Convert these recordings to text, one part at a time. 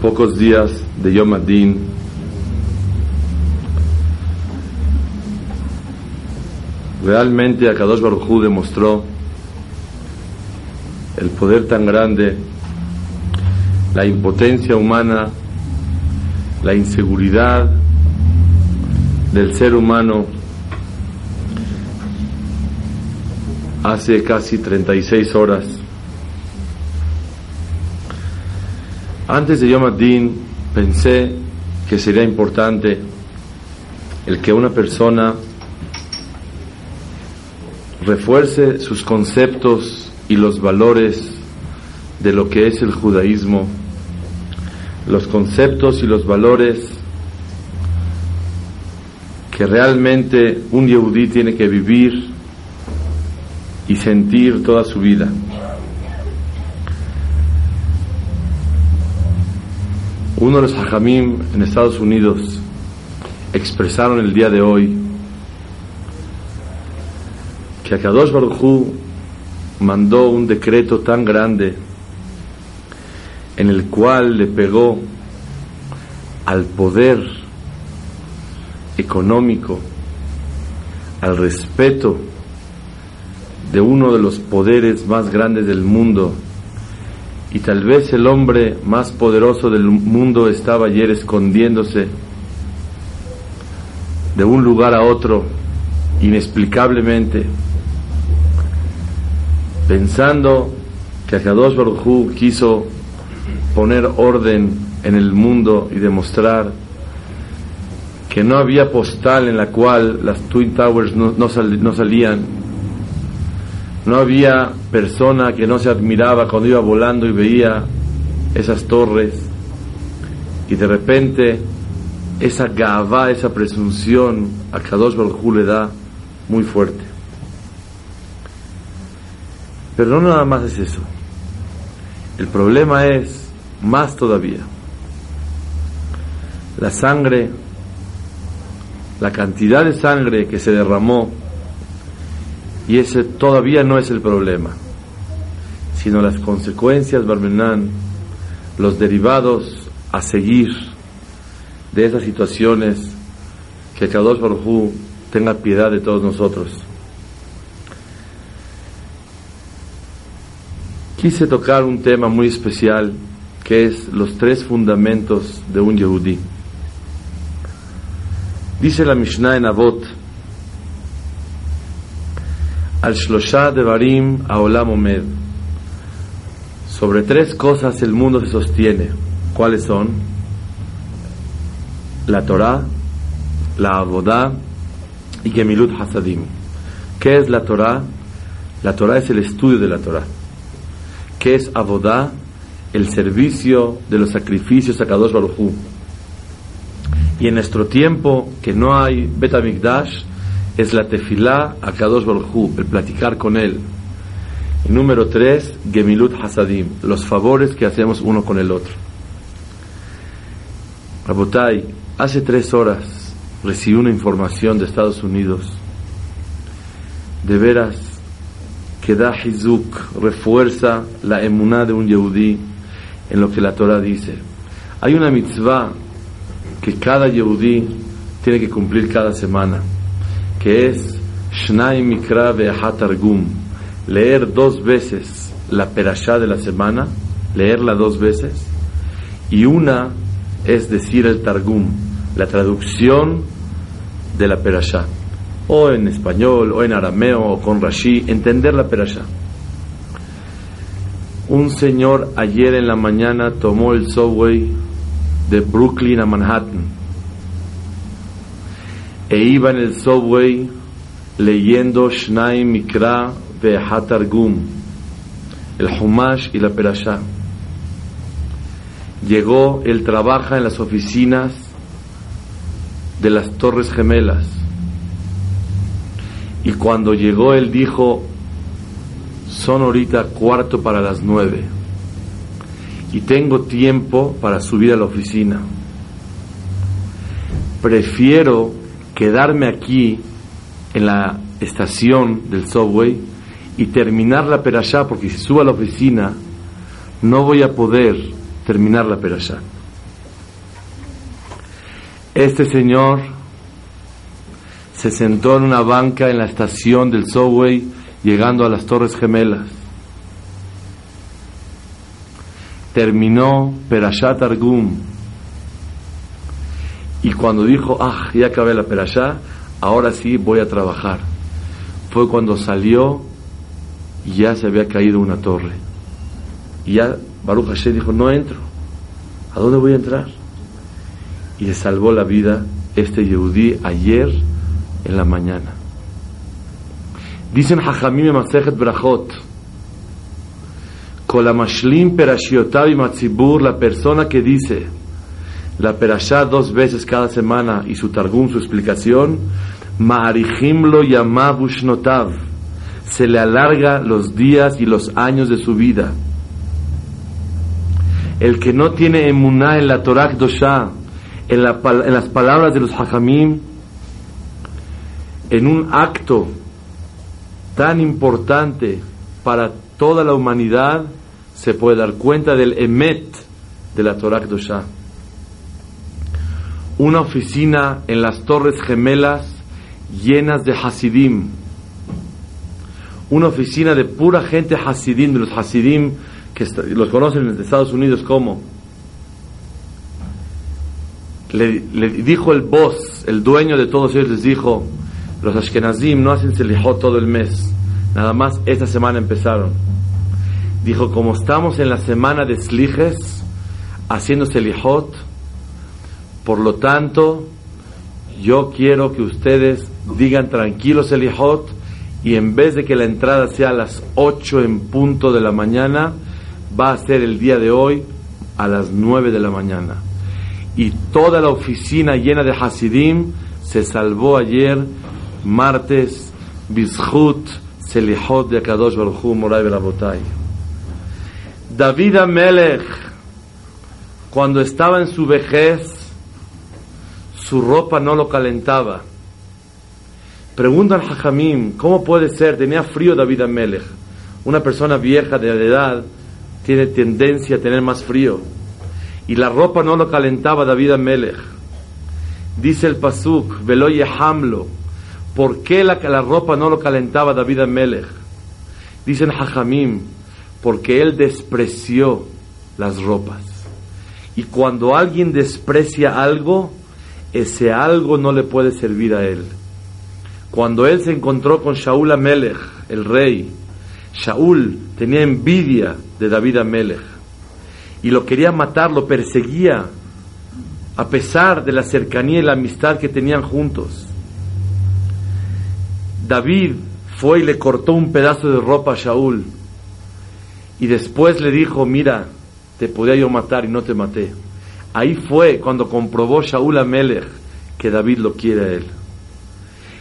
pocos días de Yom Adin, realmente Akadosh Baruj demostró el poder tan grande, la impotencia humana, la inseguridad del ser humano hace casi 36 horas Antes de Yom Adin pensé que sería importante el que una persona refuerce sus conceptos y los valores de lo que es el judaísmo, los conceptos y los valores que realmente un yehudí tiene que vivir y sentir toda su vida. Uno de los hajamim en Estados Unidos expresaron el día de hoy que Akadosh Baruj mandó un decreto tan grande en el cual le pegó al poder económico, al respeto de uno de los poderes más grandes del mundo, y tal vez el hombre más poderoso del mundo estaba ayer escondiéndose de un lugar a otro inexplicablemente, pensando que Akadosh Baruj quiso poner orden en el mundo y demostrar que no había postal en la cual las Twin Towers no, no salían no había persona que no se admiraba cuando iba volando y veía esas torres y de repente esa gavá, esa presunción a Kadosh Baruj le da muy fuerte. Pero no nada más es eso. El problema es más todavía. La sangre, la cantidad de sangre que se derramó y ese todavía no es el problema, sino las consecuencias, Barmenán, los derivados a seguir de esas situaciones, que Kadosh Baruj tenga piedad de todos nosotros. Quise tocar un tema muy especial que es los tres fundamentos de un Yehudí. Dice la Mishnah en Avot al Shlosha de Barim a Olam Omed. Sobre tres cosas el mundo se sostiene. ¿Cuáles son? La Torah, la Abodá y Gemilut Hasadim. ¿Qué es la Torah? La Torah es el estudio de la Torah. ¿Qué es Abodá? El servicio de los sacrificios a Kadosh Baruj Y en nuestro tiempo, que no hay Betamikdash, es la tefilá a Kadosh Baruj el platicar con él. Y número tres, Gemilut Hasadim, los favores que hacemos uno con el otro. Rabotai, hace tres horas recibí una información de Estados Unidos. De veras que da Hizuk, refuerza la emuná de un Yehudí en lo que la Torah dice. Hay una mitzvah que cada Yehudí tiene que cumplir cada semana que es Shnai Mikra Targum, leer dos veces la perashá de la semana, leerla dos veces, y una es decir el Targum, la traducción de la perashá, o en español, o en arameo, o con Rashi, entender la perashá. Un señor ayer en la mañana tomó el subway de Brooklyn a Manhattan e iba en el subway leyendo Shnai Mikra Vehatargum, el Humash y la Perashá. Llegó, él trabaja en las oficinas de las Torres Gemelas. Y cuando llegó, él dijo, son ahorita cuarto para las nueve. Y tengo tiempo para subir a la oficina. Prefiero quedarme aquí en la estación del subway y terminar la perashá, porque si subo a la oficina no voy a poder terminar la perashá. Este señor se sentó en una banca en la estación del subway llegando a las Torres Gemelas. Terminó Perashat Argum. Y cuando dijo, ah, ya acabé la Perashá, ahora sí voy a trabajar. Fue cuando salió y ya se había caído una torre. Y ya Baruch Hashem dijo, no entro. ¿A dónde voy a entrar? Y le salvó la vida este Yehudí ayer en la mañana. Dicen Hajamim Masejet Brachot, Kolamashlim perashiotav y matzibur, la persona que dice la perashá dos veces cada semana y su targum, su explicación, ma'arihim lo notav, se le alarga los días y los años de su vida. El que no tiene emuná en la Torah Dosha, en, en las palabras de los hajamim, en un acto tan importante para toda la humanidad, se puede dar cuenta del emet de la Torah Dosha. Una oficina en las Torres Gemelas llenas de Hasidim. Una oficina de pura gente Hasidim, de los Hasidim que los conocen en Estados Unidos como. Le, dijo el boss, el dueño de todos ellos, les dijo, los Ashkenazim no hacen Selihot todo el mes, nada más esta semana empezaron. Dijo, como estamos en la semana de Slijes, haciendo Selihot, por lo tanto, yo quiero que ustedes digan tranquilos Selihot y en vez de que la entrada sea a las 8 en punto de la mañana, va a ser el día de hoy a las 9 de la mañana. Y toda la oficina llena de Hasidim se salvó ayer, martes, Bizhut, Selihot de Akadosh Baruch Moray Berabotay. David Amelech, cuando estaba en su vejez, su ropa no lo calentaba. Preguntan a Jajamim, ¿cómo puede ser? Tenía frío David Amelech. Una persona vieja de edad tiene tendencia a tener más frío. Y la ropa no lo calentaba David Amelech. Dice el Pasuk, Veloye Hamlo. ¿Por qué la, la, ropa no lo calentaba David Amelech? Dicen Jajamim, porque él despreció las ropas. Y cuando alguien desprecia algo, ese algo no le puede servir a él. Cuando él se encontró con Shaul Amelech, el rey, Shaul tenía envidia de David Amelech y lo quería matar, lo perseguía, a pesar de la cercanía y la amistad que tenían juntos. David fue y le cortó un pedazo de ropa a Shaul y después le dijo, mira, te podía yo matar y no te maté. Ahí fue cuando comprobó Shaul Amelech que David lo quiere a él.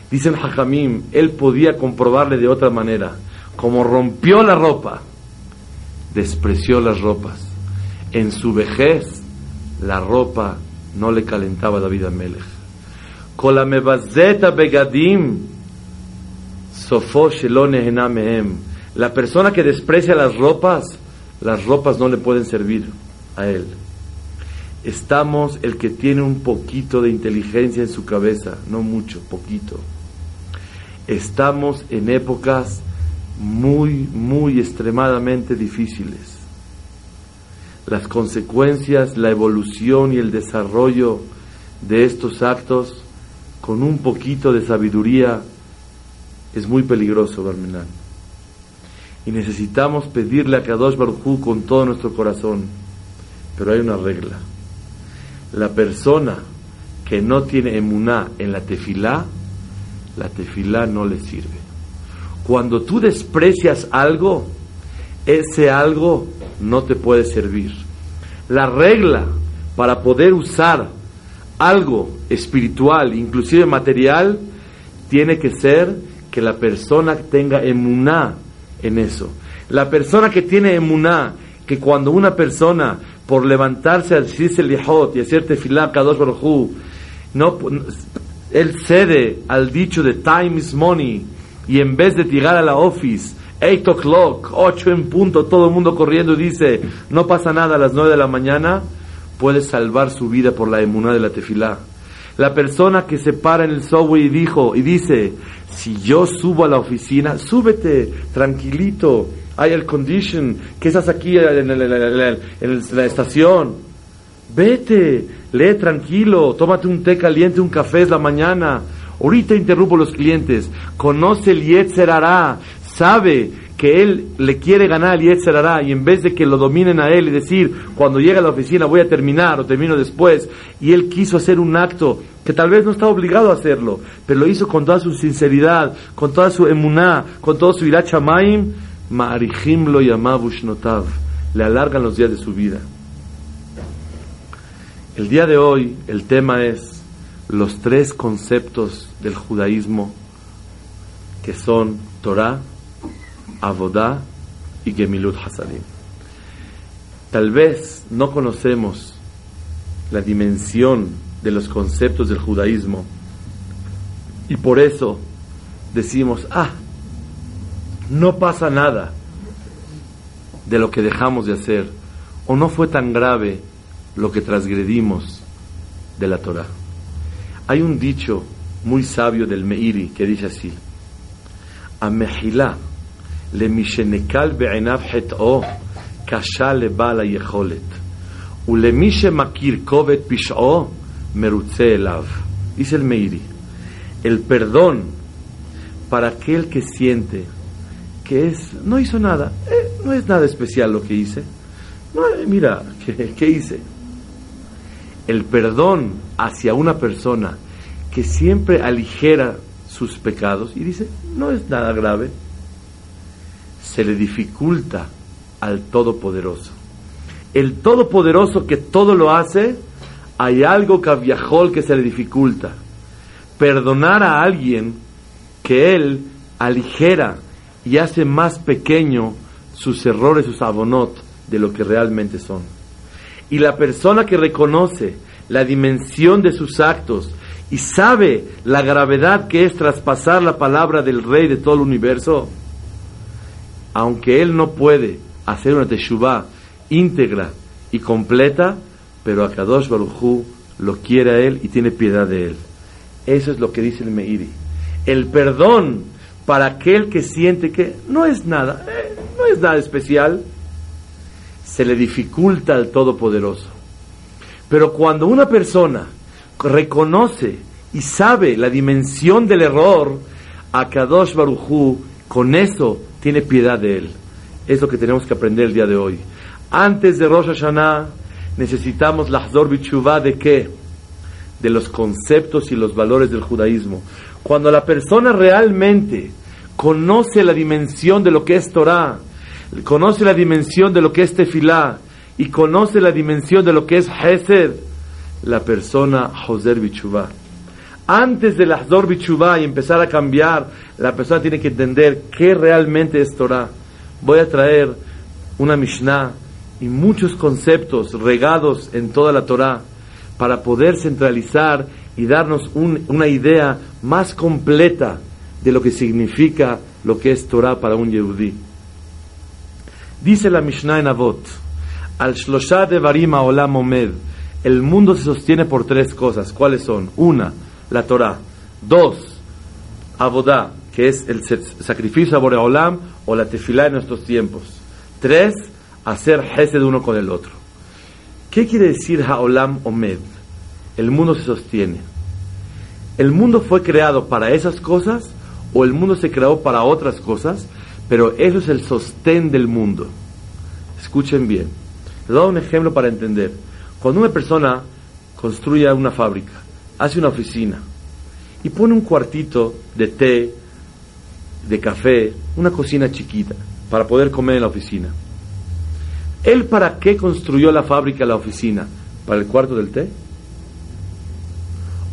Dicen Hajamim, él podía comprobarle de otra manera. Como rompió la ropa, despreció las ropas. En su vejez, la ropa no le calentaba a David Amelech. begadim, La persona que desprecia las ropas, las ropas no le pueden servir a él estamos el que tiene un poquito de inteligencia en su cabeza, no mucho, poquito. Estamos en épocas muy, muy extremadamente difíciles. Las consecuencias, la evolución y el desarrollo de estos actos con un poquito de sabiduría es muy peligroso, Barmenán. Y necesitamos pedirle a Kadosh Baruj con todo nuestro corazón. Pero hay una regla la persona que no tiene emuná en la tefilá, la tefilá no le sirve. Cuando tú desprecias algo, ese algo no te puede servir. La regla para poder usar algo espiritual, inclusive material, tiene que ser que la persona tenga emuná en eso. La persona que tiene emuná, que cuando una persona, por levantarse al decirse lihot y hacer tefilá kadosh baruj no, él cede al dicho de time is money y en vez de tirar a la office 8 o'clock, 8 en punto, todo el mundo corriendo y dice, no pasa nada a las 9 de la mañana, puede salvar su vida por la emuná de la tefilá. La persona que se para en el subway y dijo y dice, si yo subo a la oficina, súbete, tranquilito, hay el condition, que estás aquí en, la estación, vete, lee tranquilo, tómate un té caliente, un café es la mañana, ahorita interrumpo los clientes, conoce el Yetzer sabe que él le quiere ganar al Yetzer y en vez de que lo dominen a él y decir, cuando llegue a la oficina voy a terminar o termino después, y él quiso hacer un acto que tal vez no está obligado a hacerlo, pero lo hizo con toda su sinceridad, con toda su emuná, con todo su irachamayim, Ma'arihim lo notav. Le alargan los días de su vida. El día de hoy el tema es los tres conceptos del judaísmo que son Torah, Avodá y Gemilut Hasadim. Tal vez no conocemos la dimensión de los conceptos del judaísmo y por eso decimos, ah, no pasa nada de lo que dejamos de hacer, o no fue tan grave lo que transgredimos de la Torah. Hay un dicho muy sabio del Meiri que dice así: A Mehilá le mishenekal be'enav het'o kasha le bala yecholet mishe makir kovet pish'o merutze elav. Dice el Meiri: El perdón para aquel que siente que es, no hizo nada, eh, no es nada especial lo que hice. No, eh, mira, ¿qué, hice? El perdón hacia una persona que siempre aligera sus pecados y dice, no es nada grave, se le dificulta al Todopoderoso. El Todopoderoso que todo lo hace, hay algo caviajol que se le dificulta. Perdonar a alguien que él aligera y hace más pequeño sus errores, sus abonot, de lo que realmente son. Y la persona que reconoce la dimensión de sus actos y sabe la gravedad que es traspasar la palabra del rey de todo el universo, aunque él no puede hacer una teshuvah íntegra y completa, pero a Kadosh Baruj lo quiere a él y tiene piedad de él. Eso es lo que dice el Meiri. El perdón para aquel que siente que no es nada, eh, no es nada especial, se le dificulta al Todopoderoso. Pero cuando una persona reconoce y sabe la dimensión del error, a Kadosh Barujú con eso tiene piedad de él. Es lo que tenemos que aprender el día de hoy. Antes de Rosh Hashanah necesitamos la Hazor de qué? De los conceptos y los valores del judaísmo. Cuando la persona realmente conoce la dimensión de lo que es Torah, conoce la dimensión de lo que es Tefilá y conoce la dimensión de lo que es Hesed, la persona Joser Bichubá. Antes de la Hazor Bichubá y empezar a cambiar, la persona tiene que entender qué realmente es Torah. Voy a traer una Mishnah y muchos conceptos regados en toda la Torah para poder centralizar y darnos una idea más completa de lo que significa lo que es Torah para un Yehudí. Dice la Mishnah en Avot, al Shlosha de Varima Olam Omed, el mundo se sostiene por tres cosas. ¿Cuáles son? Una, la Torah. Dos, Abodá, que es el sacrificio a Boreolam o la tefilá en nuestros tiempos. Tres, hacer de uno con el otro. ¿Qué quiere decir Haolam Omed? El mundo se sostiene. El mundo fue creado para esas cosas o el mundo se creó para otras cosas, pero eso es el sostén del mundo. Escuchen bien. Les doy un ejemplo para entender. Cuando una persona construye una fábrica, hace una oficina y pone un cuartito de té, de café, una cocina chiquita para poder comer en la oficina. ¿Él para qué construyó la fábrica, la oficina? ¿Para el cuarto del té?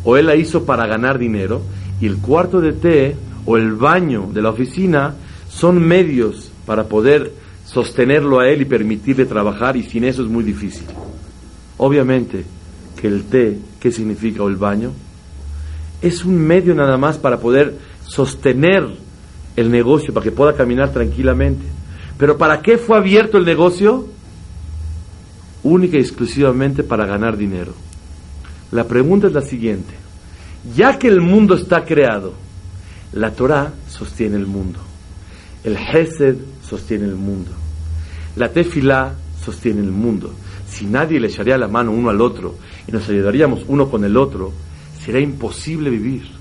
¿O él la hizo para ganar dinero y el cuarto de té o el baño de la oficina son medios para poder sostenerlo a él y permitirle trabajar y sin eso es muy difícil? Obviamente que el té, ¿qué significa? O el baño, es un medio nada más para poder sostener el negocio, para que pueda caminar tranquilamente. Pero ¿para qué fue abierto el negocio? Única y exclusivamente para ganar dinero. La pregunta es la siguiente. Ya que el mundo está creado, la Torah sostiene el mundo. El Hesed sostiene el mundo. La Tefilá sostiene el mundo. Si nadie le echaría la mano uno al otro y nos ayudaríamos uno con el otro, sería imposible vivir.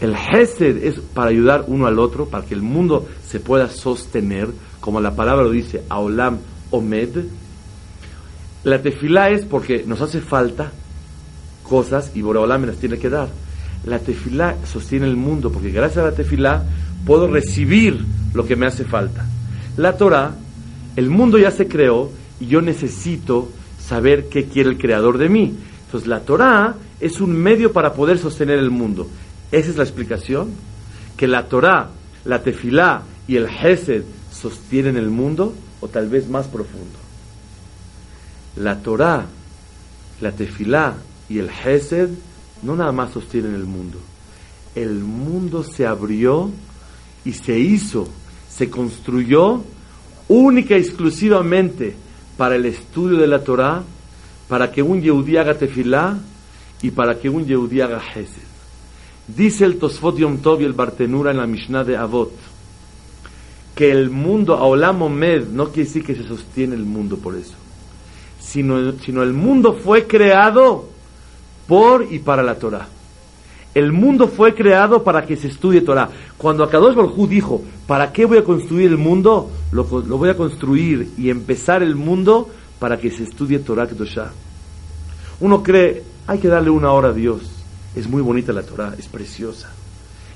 El Hesed es para ayudar uno al otro, para que el mundo se pueda sostener, como la palabra lo dice, Aolam Omed. La tefilá es porque nos hace falta cosas y Boraholam me las tiene que dar. La tefilá sostiene el mundo porque gracias a la tefilá puedo recibir lo que me hace falta. La Torah, el mundo ya se creó y yo necesito saber qué quiere el creador de mí. Entonces la Torah es un medio para poder sostener el mundo. Esa es la explicación. Que la Torah, la tefilá y el Hesed sostienen el mundo, o tal vez más profundo. La Torah, la tefilá y el Hesed no nada más sostienen el mundo. El mundo se abrió y se hizo, se construyó única y exclusivamente para el estudio de la Torah, para que un Yehudí haga tefilá y para que un Yehudí haga Hesed. Dice el Tosfot Yom Tov y el Bartenura en la Mishnah de Avot que el mundo, Aolam Omed, no quiere decir que se sostiene el mundo por eso, sino, sino el mundo fue creado por y para la Torah. El mundo fue creado para que se estudie Torah. Cuando Akadosh Baruj dijo, ¿para qué voy a construir el mundo? Lo, voy a construir y empezar el mundo para que se estudie Torah Kedoshah. Uno cree, hay que darle una hora a Dios. Es muy bonita la Torah, es preciosa.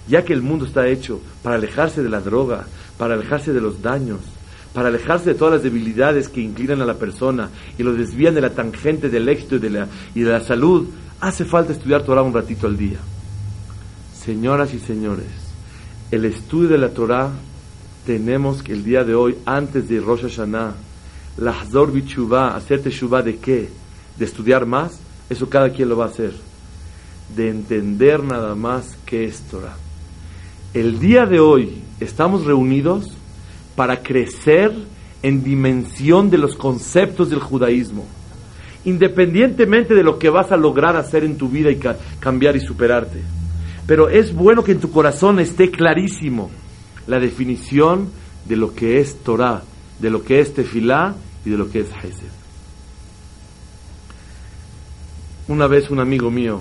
Ya que el mundo está hecho para alejarse de la droga, para alejarse de los daños, para alejarse de todas las debilidades que inclinan a la persona y lo desvían de la tangente del éxito y de la, y de la salud, hace falta estudiar Torah un ratito al día. Señoras y señores, el estudio de la Torah tenemos que el día de hoy, antes de Rosh Hashanah, Lahzor Bichuvah, hacer Teshuvah de qué? De estudiar más, eso cada quien lo va a hacer de entender nada más que es Torah. El día de hoy estamos reunidos para crecer en dimensión de los conceptos del judaísmo, independientemente de lo que vas a lograr hacer en tu vida y cambiar y superarte. Pero es bueno que en tu corazón esté clarísimo la definición de lo que es Torah, de lo que es Tefilá y de lo que es Hesed. Una vez un amigo mío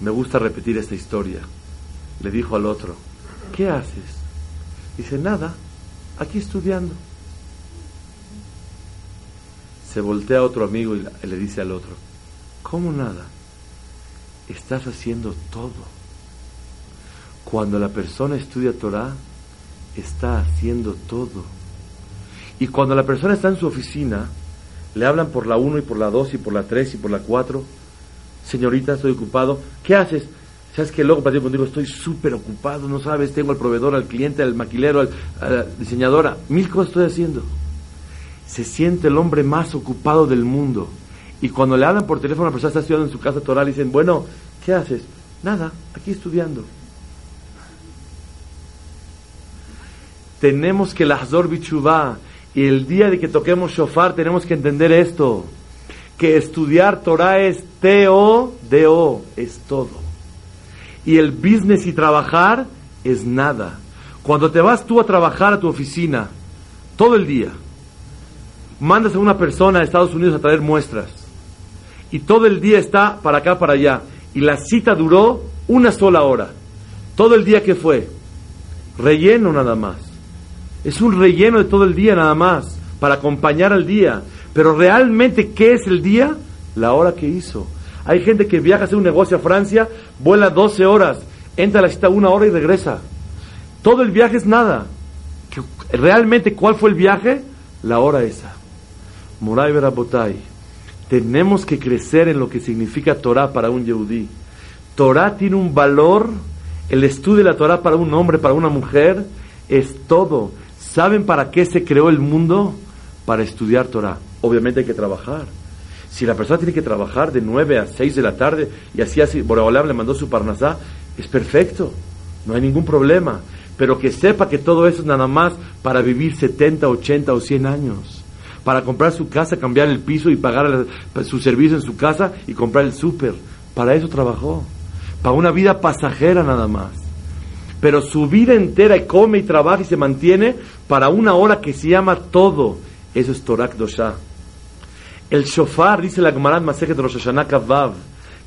me gusta repetir esta historia. Le dijo al otro, ¿qué haces? Dice, nada, aquí estudiando. Se voltea a otro amigo y le dice al otro, ¿cómo nada? Estás haciendo todo. Cuando la persona estudia Torah, está haciendo todo. Y cuando la persona está en su oficina, le hablan por la 1 y por la 2 y por la 3 y por la 4 señorita, estoy ocupado. ¿Qué haces? ¿Sabes que luego para contigo estoy súper ocupado? No sabes, tengo al proveedor, al cliente, al maquilero, al, a la diseñadora. Mil cosas estoy haciendo. Se siente el hombre más ocupado del mundo. Y cuando le hablan por teléfono a una persona está estudiando en su casa toral y dicen, bueno, ¿qué haces? Nada, aquí estudiando. Tenemos que la Hazor Bichuvá y el día de que toquemos shofar tenemos que entender esto que estudiar Torah es T-O, D-O, es todo. Y el business y trabajar es nada. Cuando te vas tú a trabajar a tu oficina, todo el día, mandas a una persona a Estados Unidos a traer muestras, y todo el día está para acá, para allá, y la cita duró una sola hora. Todo el día que fue, relleno nada más. Es un relleno de todo el día nada más, para acompañar al día. Pero realmente, ¿qué es el día? La hora que hizo. Hay gente que viaja a hacer un negocio a Francia, vuela 12 horas, entra a la cita una hora y regresa. Todo el viaje es nada. ¿Realmente cuál fue el viaje? La hora esa. Moray Berabotay. Tenemos que crecer en lo que significa Torah para un yehudí. Torah tiene un valor, el estudio de la Torah para un hombre, para una mujer, es todo. ¿Saben para qué se creó el mundo? Para estudiar Torah. Obviamente hay que trabajar. Si la persona tiene que trabajar de 9 a 6 de la tarde y así así, Boreolam le mandó su parnasá, es perfecto, no hay ningún problema. Pero que sepa que todo eso es nada más para vivir 70, 80 o 100 años. Para comprar su casa, cambiar el piso y pagar su servicio en su casa y comprar el súper. Para eso trabajó. Para una vida pasajera nada más. Pero su vida entera come y trabaja y se mantiene para una hora que se llama todo. Eso es Torak Dosha. El shofar, dice la Gemara Masejet Rosh Hashanah Kavav,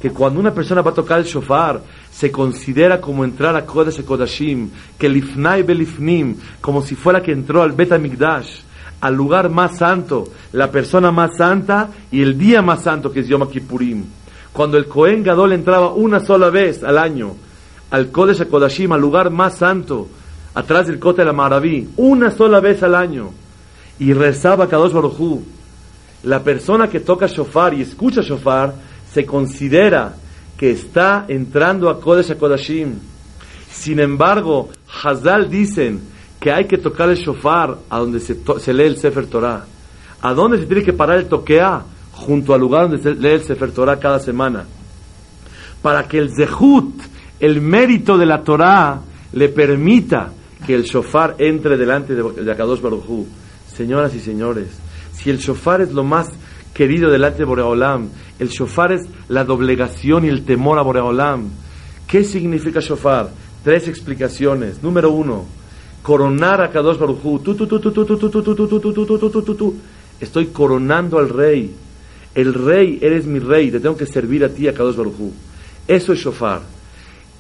que cuando una persona va a tocar el shofar, se considera como entrar a Kodesh Kodashim, que lifnai belifnim, como si fuera que entró al Bet Mikdash, al lugar más santo, la persona más santa y el día más santo que es Yom Kippurim. Cuando el Kohen Gadol entraba una sola vez al año al Kodesh Kodashim, al lugar más santo, atrás del Kotel Maraví, una sola vez al año, y rezaba Kadosh Baruj la persona que toca shofar y escucha shofar se considera que está entrando a Kodesh Kodashim. Sin embargo, Hazal dicen que hay que tocar el shofar a donde se, lee el Sefer Torah. ¿A dónde se tiene que parar el toquea? Junto al lugar donde se lee el Sefer Torah cada semana. Para que el Zehut, el mérito de la Torah, le permita que el shofar entre delante de Akadosh Baruj Señoras y señores, si el shofar es lo más querido delante de Boreolam, el shofar es la doblegación y el temor a Boreolam. ¿Qué significa shofar? Tres explicaciones. Número uno, coronar a Kadosh Baruchu. Estoy coronando al rey. El rey, eres mi rey, te tengo que servir a ti, a Kadosh Baruchu. Eso es shofar.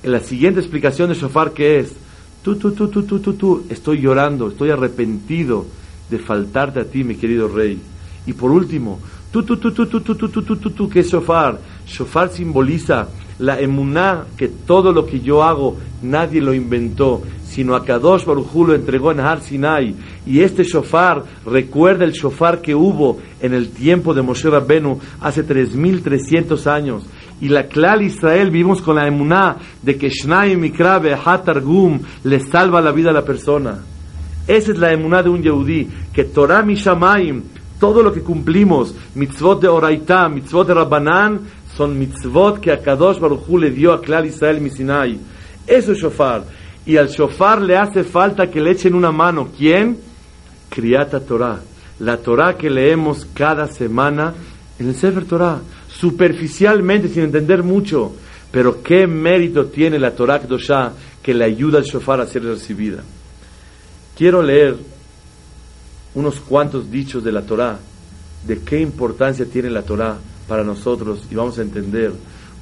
En la siguiente explicación de shofar, ¿qué es? Tú, tú, tú, tú, tú, tú. Estoy llorando, estoy arrepentido de faltarte a ti, mi querido rey. Y por último, tú, tú, tú, tú, tú, tú, tú, tú, tú, tú, tú, que es shofar. Shofar simboliza la emuná, que todo lo que yo hago nadie lo inventó, sino a Kadosh Baruj lo entregó en Har Sinai. Y este shofar recuerda el shofar que hubo en el tiempo de Moshe Rabbenu hace 3300 años. Y la clal Israel vivimos con la emuná de que Shnai Mikrabe Hatargum le salva la vida a la persona. Esa es la emuná de un Yehudí, que Torah Mishamayim, todo lo que cumplimos, mitzvot de Oraitá, mitzvot de Rabbanán, son mitzvot que a Kadosh Baruj le dio a Klal Israel Misinai. Eso es shofar. Y al shofar le hace falta que le echen una mano. ¿Quién? Criata Torah. La Torah que leemos cada semana en el Sefer Torah. Superficialmente, sin entender mucho. Pero qué mérito tiene la Torah Kdoshá que le ayuda al shofar a ser recibida. Quiero leer unos cuantos dichos de la Torá, de qué importancia tiene la Torá para nosotros y vamos a entender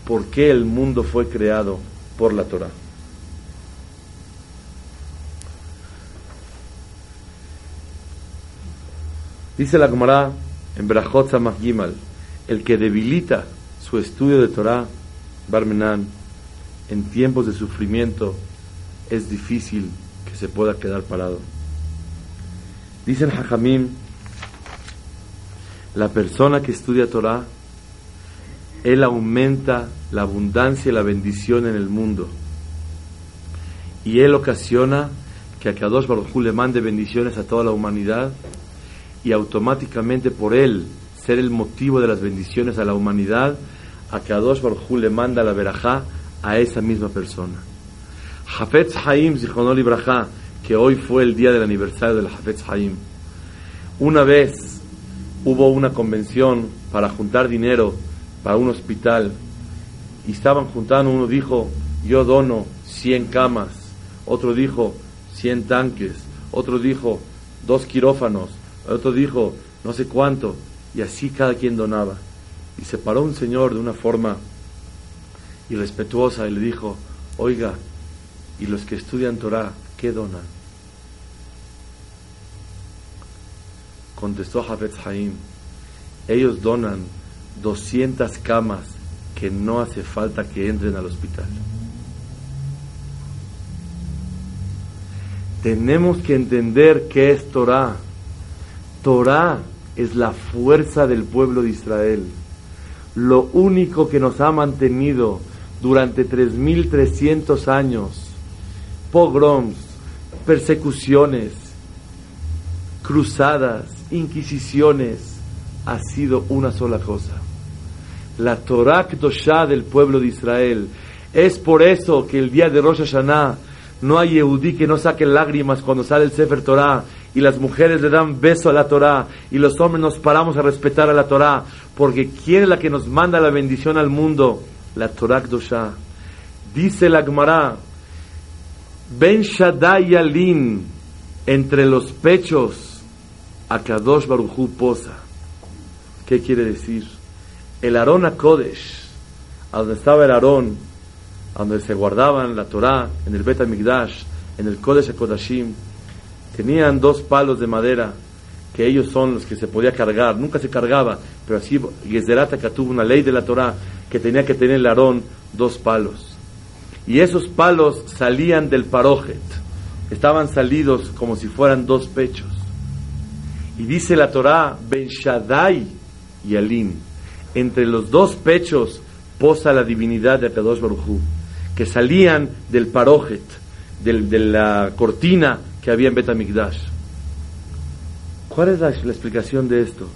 por qué el mundo fue creado por la Torá. Dice la Gemara en Berajot Gimal, el que debilita su estudio de Torah, Barmenan, en tiempos de sufrimiento, es difícil se pueda quedar parado. Dicen Hajamim, la persona que estudia Torah, él aumenta la abundancia y la bendición en el mundo. Y él ocasiona que a Kadosh Baruj le mande bendiciones a toda la humanidad y automáticamente por él ser el motivo de las bendiciones a la humanidad, a Kadosh Baruj le manda la verajá a esa misma persona. Hafetz Haim Zichonol Ibrahá, que hoy fue el día del aniversario del Hafetz Haim. Una vez hubo una convención para juntar dinero para un hospital. Y estaban juntando, uno dijo, yo dono 100 camas, otro dijo 100 tanques, otro dijo dos quirófanos, otro dijo no sé cuánto, y así cada quien donaba. Y se paró un señor de una forma irrespetuosa y le dijo, oiga, ¿Y los que estudian Torah, qué donan? Contestó Hafetz Haim, ellos donan 200 camas que no hace falta que entren al hospital. Tenemos que entender qué es Torah. Torah es la fuerza del pueblo de Israel. Lo único que nos ha mantenido durante 3.300 años, pogroms, persecuciones, cruzadas, inquisiciones, ha sido una sola cosa. La Torah Kedoshá del pueblo de Israel. Es por eso que el día de Rosh Hashanah no hay Yehudí que no saque lágrimas cuando sale el Sefer Torah y las mujeres le dan beso a la Torah y los hombres nos paramos a respetar a la Torah porque ¿quién es la que nos manda la bendición al mundo? La Torah Kedoshá. Dice la Gemara, Ben Shaddai Alin, entre los pechos, a Kadosh Baruchu posa. ¿Qué quiere decir? El Aarón Kodesh, a donde estaba el Aarón, a donde se guardaban la Torah, en el Bet Migdash, en el Kodesh Kodashim, tenían dos palos de madera que ellos son los que se podía cargar, nunca se cargaba, pero así que tuvo una ley de la Torah que tenía que tener el Aarón dos palos. Y esos palos salían del parojet, estaban salidos como si fueran dos pechos. Y dice la Torah, Ben Shaddai y Alim, entre los dos pechos posa la divinidad de Akadosh Baruchu, que salían del parojet, de la cortina que había en Betamigdash. ¿Cuál es la, explicación de esto?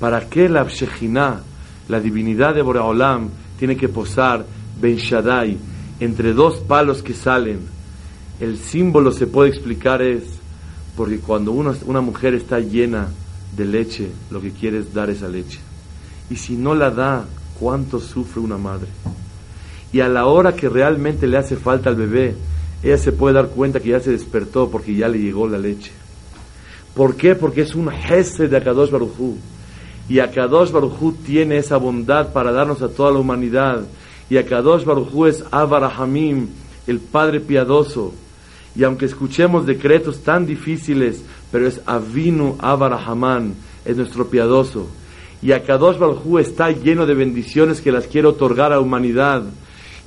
¿Para qué la Shejinah, la divinidad de Boreolam, tiene que posar Ben Shaddai entre dos palos que salen, el símbolo se puede explicar es porque cuando una, una mujer está llena de leche, lo que quiere es dar esa leche. Y si no la da, ¿cuánto sufre una madre? Y a la hora que realmente le hace falta al bebé, ella se puede dar cuenta que ya se despertó porque ya le llegó la leche. ¿Por qué? Porque es un jefe de Akadosh Barujú. Y Akadosh Barujú tiene esa bondad para darnos a toda la humanidad y Akadosh Barujú es Avarahamim, el Padre piadoso. Y aunque escuchemos decretos tan difíciles, pero es Avinu Avarahamán, es nuestro piadoso. Y Akadosh Barujú está lleno de bendiciones que las quiere otorgar a humanidad.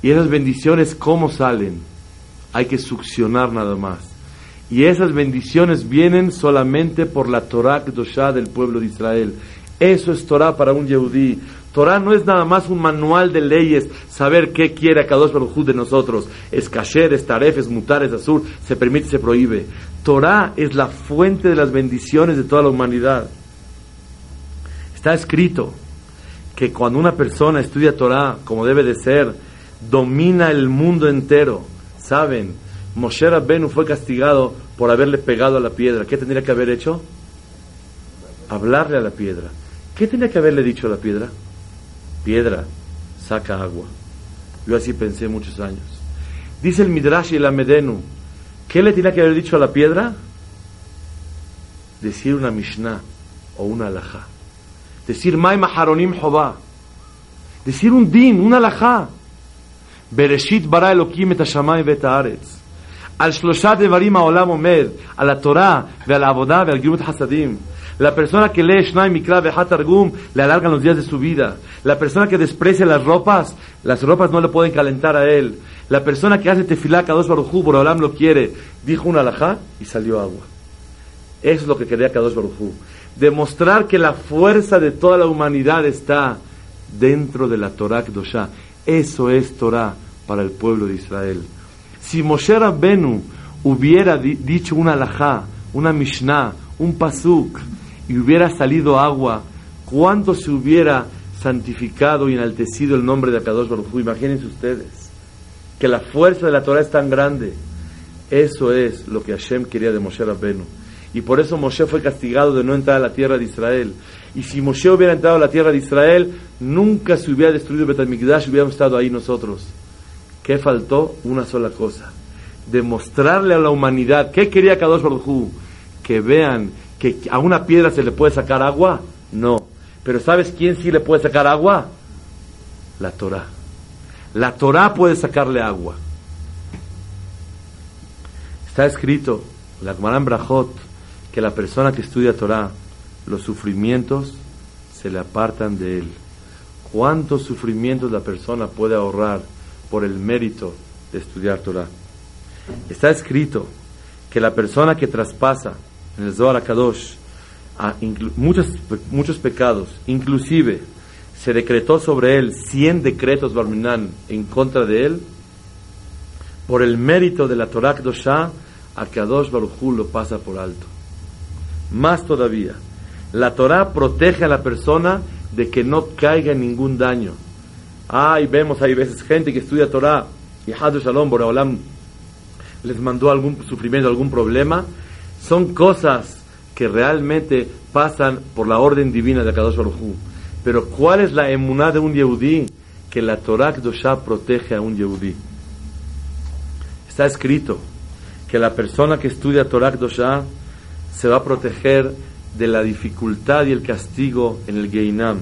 Y esas bendiciones, ¿cómo salen? Hay que succionar nada más. Y esas bendiciones vienen solamente por la Torah Kedoshá del pueblo de Israel. Eso es Torah para un Yehudí. Torah no es nada más un manual de leyes, saber qué quiere Kadosh Baruj de nosotros. Es kasher, es taref, es mutar, es azur, se permite, se prohíbe. Torah es la fuente de las bendiciones de toda la humanidad. Está escrito que cuando una persona estudia Torah como debe de ser, domina el mundo entero. Saben, Moshe Rabbenu fue castigado por haberle pegado a la piedra. ¿Qué tendría que haber hecho? Hablarle a la piedra. ¿Qué tendría que haberle dicho a la piedra? piedra saca agua. Yo así pensé muchos años. Dice el Midrash y el Amedenu, ¿qué le tiene que haber dicho a la piedra? Decir una Mishnah o una alajá. Decir Mai Maharonim Jobá. Decir un din, una alajá. Bereshit bara Elohim et hashamayim vet haaretz. Al shloshat devarim haolam omed, a la Torah, ve a la avodah, ve al gimut hasadim. La persona que lee Shnai Mikra Targum le alargan los días de su vida. La persona que desprecia las ropas, las ropas no le pueden calentar a él. La persona que hace tefilá Kadosh Barujú, Borolam lo quiere, dijo un alajá y salió agua. Eso es lo que quería Kadosh Barujú. Demostrar que la fuerza de toda la humanidad está dentro de la Torah Kedoshá. Eso es Torah para el pueblo de Israel. Si Moshe Rabbenu hubiera dicho un alajá, una mishnah, un pasuk, y hubiera salido agua, cuánto se hubiera santificado y enaltecido el nombre de Akadosh Baruj Imagínense ustedes que la fuerza de la Torah es tan grande. Eso es lo que Hashem quería de Moshe Rabbenu. Y por eso Moshe fue castigado de no entrar a la tierra de Israel. Y si Moshe hubiera entrado a la tierra de Israel, nunca se hubiera destruido Betamikdash y hubiéramos estado ahí nosotros. ¿Qué faltó? Una sola cosa. Demostrarle a la humanidad. ¿Qué quería Kadosh Baruj Que vean que a una piedra se le puede sacar agua? No. Pero ¿sabes quién sí le puede sacar agua? La Torah. La Torah puede sacarle agua. Está escrito, la Brajot, que la persona que estudia Torah, los sufrimientos se le apartan de él. cuántos sufrimientos la persona puede ahorrar por el mérito de estudiar Torah. Está escrito que la persona que traspasa en el Zohar Kadosh a muchos, muchos pecados, inclusive se decretó sobre él 100 decretos Barminan en contra de él, por el mérito de la Torah Kedoshah, a Kadosh Baruj lo pasa por alto. Más todavía, la Torah protege a la persona de que no caiga ningún daño. Ay, vemos, hay veces gente que estudia Torah y Hadu Shalom, Boreolam les mandó algún sufrimiento, algún problema. Son cosas que realmente pasan por la orden divina de Kadosh Baruj Pero ¿cuál es la emuná de un Yehudí? Que la Torah Kedoshah protege a un Yehudí. Está escrito que la persona que estudia Torah Kedoshah se va a proteger de la dificultad y el castigo en el Geinam.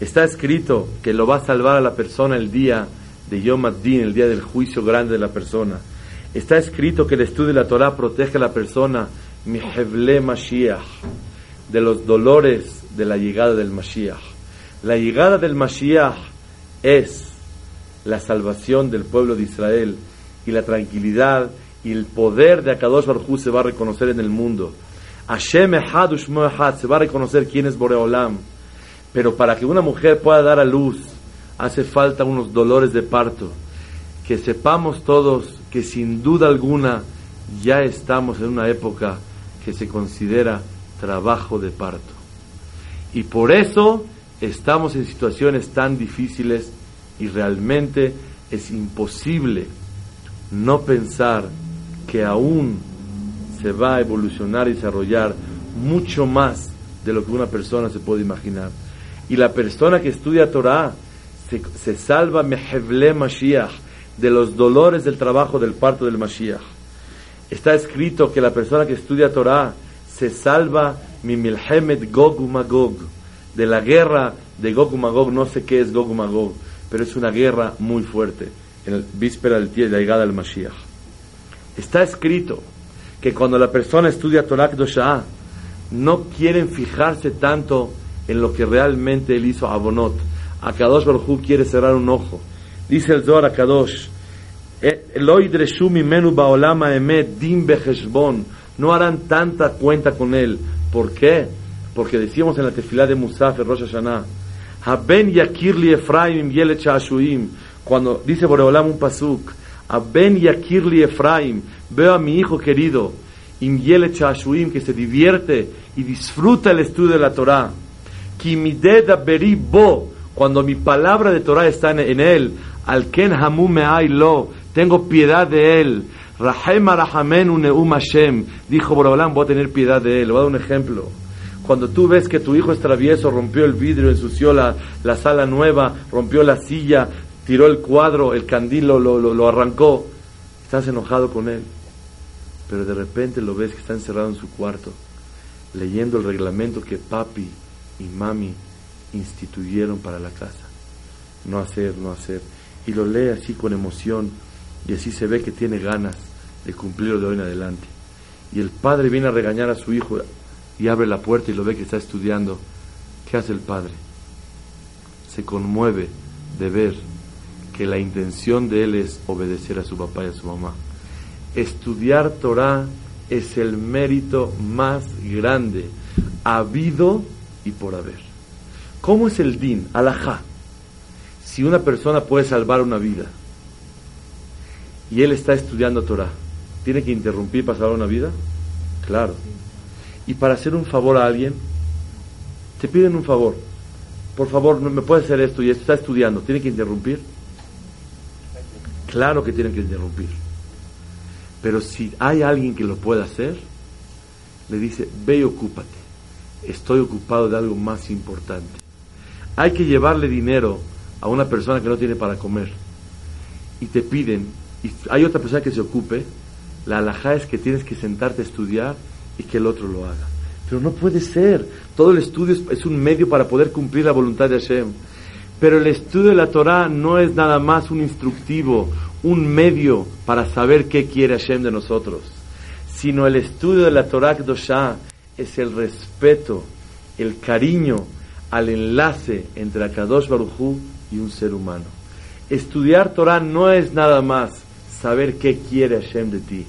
Está escrito que lo va a salvar a la persona el día de Yom Ad-Din, el día del juicio grande de la persona. Está escrito que el estudio de la Torah protege a la persona Mashiach, de los dolores de la llegada del Mashiach. La llegada del Mashiach es la salvación del pueblo de Israel y la tranquilidad y el poder de Akadosh Baruj se va a reconocer en el mundo. Hashem Echad Echad, se va a reconocer quién es Boreolam. Pero para que una mujer pueda dar a luz, hace falta unos dolores de parto. Que sepamos todos que sin duda alguna ya estamos en una época que se considera trabajo de parto. Y por eso estamos en situaciones tan difíciles y realmente es imposible no pensar que aún se va a evolucionar y desarrollar mucho más de lo que una persona se puede imaginar. Y la persona que estudia Torah se, se salva mehevle Mashiach de los dolores del trabajo del parto del Mashiach. Está escrito que la persona que estudia Torah se salva mi milhemet Gog Magog, de la guerra de Gog Magog, no sé qué es Gog Magog, pero es una guerra muy fuerte, en la víspera de la llegada del Mashiach. Está escrito que cuando la persona estudia Torah Kedoshah, no quieren fijarse tanto en lo que realmente él hizo a Bonot. A Kadosh Baruj quiere cerrar un ojo. Dice el Zohar a Kadosh, eh, no harán tanta cuenta con él. ¿Por qué? Porque decíamos en la tefilá de Musaf, Rosh Hashanah, Haben yakirli Efraim cuando dice Boreolam un pasuk, Ben Yakirli Efraim, veo a mi hijo querido, Imyele Chashuim, que se divierte y disfruta el estudio de la Torah. Kimideda Beri Bo, cuando mi palabra de Torah está en, él, al Hamu Lo, tengo piedad de él. Rahem Arahamenu Neum Hashem, dijo Boreolam, voy a tener piedad de él. Voy a dar un ejemplo. Cuando tú ves que tu hijo es travieso, rompió el vidrio, ensució la, la sala nueva, rompió la silla, tiró el cuadro, el candil lo, lo, arrancó, estás enojado con él, pero de repente lo ves que está encerrado en su cuarto, leyendo el reglamento que papi y mami instituyeron para la casa. No hacer, no hacer. Y lo lee así con emoción y así se ve que tiene ganas de cumplirlo de hoy en adelante. Y el padre viene a regañar a su hijo y abre la puerta y lo ve que está estudiando. ¿Qué hace el padre? Se conmueve de ver que la intención de él es obedecer a su papá y a su mamá. Estudiar Torah es el mérito más grande, habido y por haber. ¿Cómo es el din, alajá? Si una persona puede salvar una vida y él está estudiando Torah, ¿tiene que interrumpir para salvar una vida? Claro. Y para hacer un favor a alguien, te piden un favor. Por favor, me puede hacer esto y está estudiando, ¿tiene que interrumpir? Claro que tienen que interrumpir. Pero si hay alguien que lo pueda hacer, le dice, ve y ocúpate. Estoy ocupado de algo más importante. Hay que llevarle dinero a una persona que no tiene para comer. Y te piden, y hay otra persona que se ocupe, la alhaja es que tienes que sentarte a estudiar y que el otro lo haga. Pero no puede ser. Todo el estudio es, un medio para poder cumplir la voluntad de Hashem. Pero el estudio de la Torah no es nada más un instructivo, un medio para saber qué quiere Hashem de nosotros, sino el estudio de la Torah Kedoshah es el respeto, el cariño al enlace entre Akadosh Barujú y un ser humano. Estudiar Torah no es nada más saber qué quiere Hashem de ti,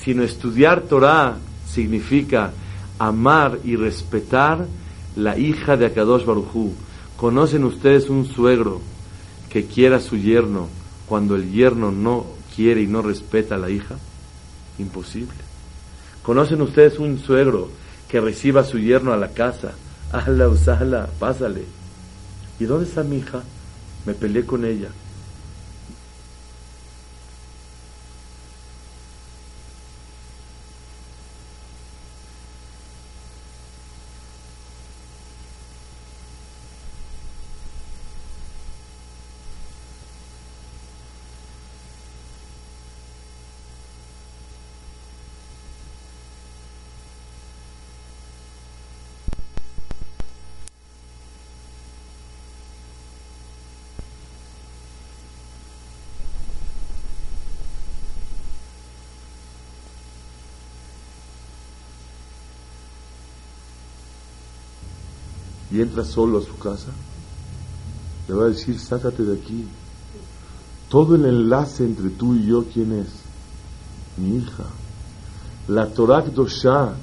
sino estudiar Torah significa amar y respetar la hija de Akadosh Barujú. ¿Conocen ustedes un suegro que quiera a su yerno cuando el yerno no quiere y no respeta a la hija? Imposible. ¿Conocen ustedes un suegro que reciba a su yerno a la casa? Ala, usala, pásale. ¿Y dónde está mi hija? Me peleé con ella. Entra solo a su casa, le va a decir, sácate de aquí. Todo el enlace entre tú y yo, ¿quién es? Mi hija. La Torah Dosha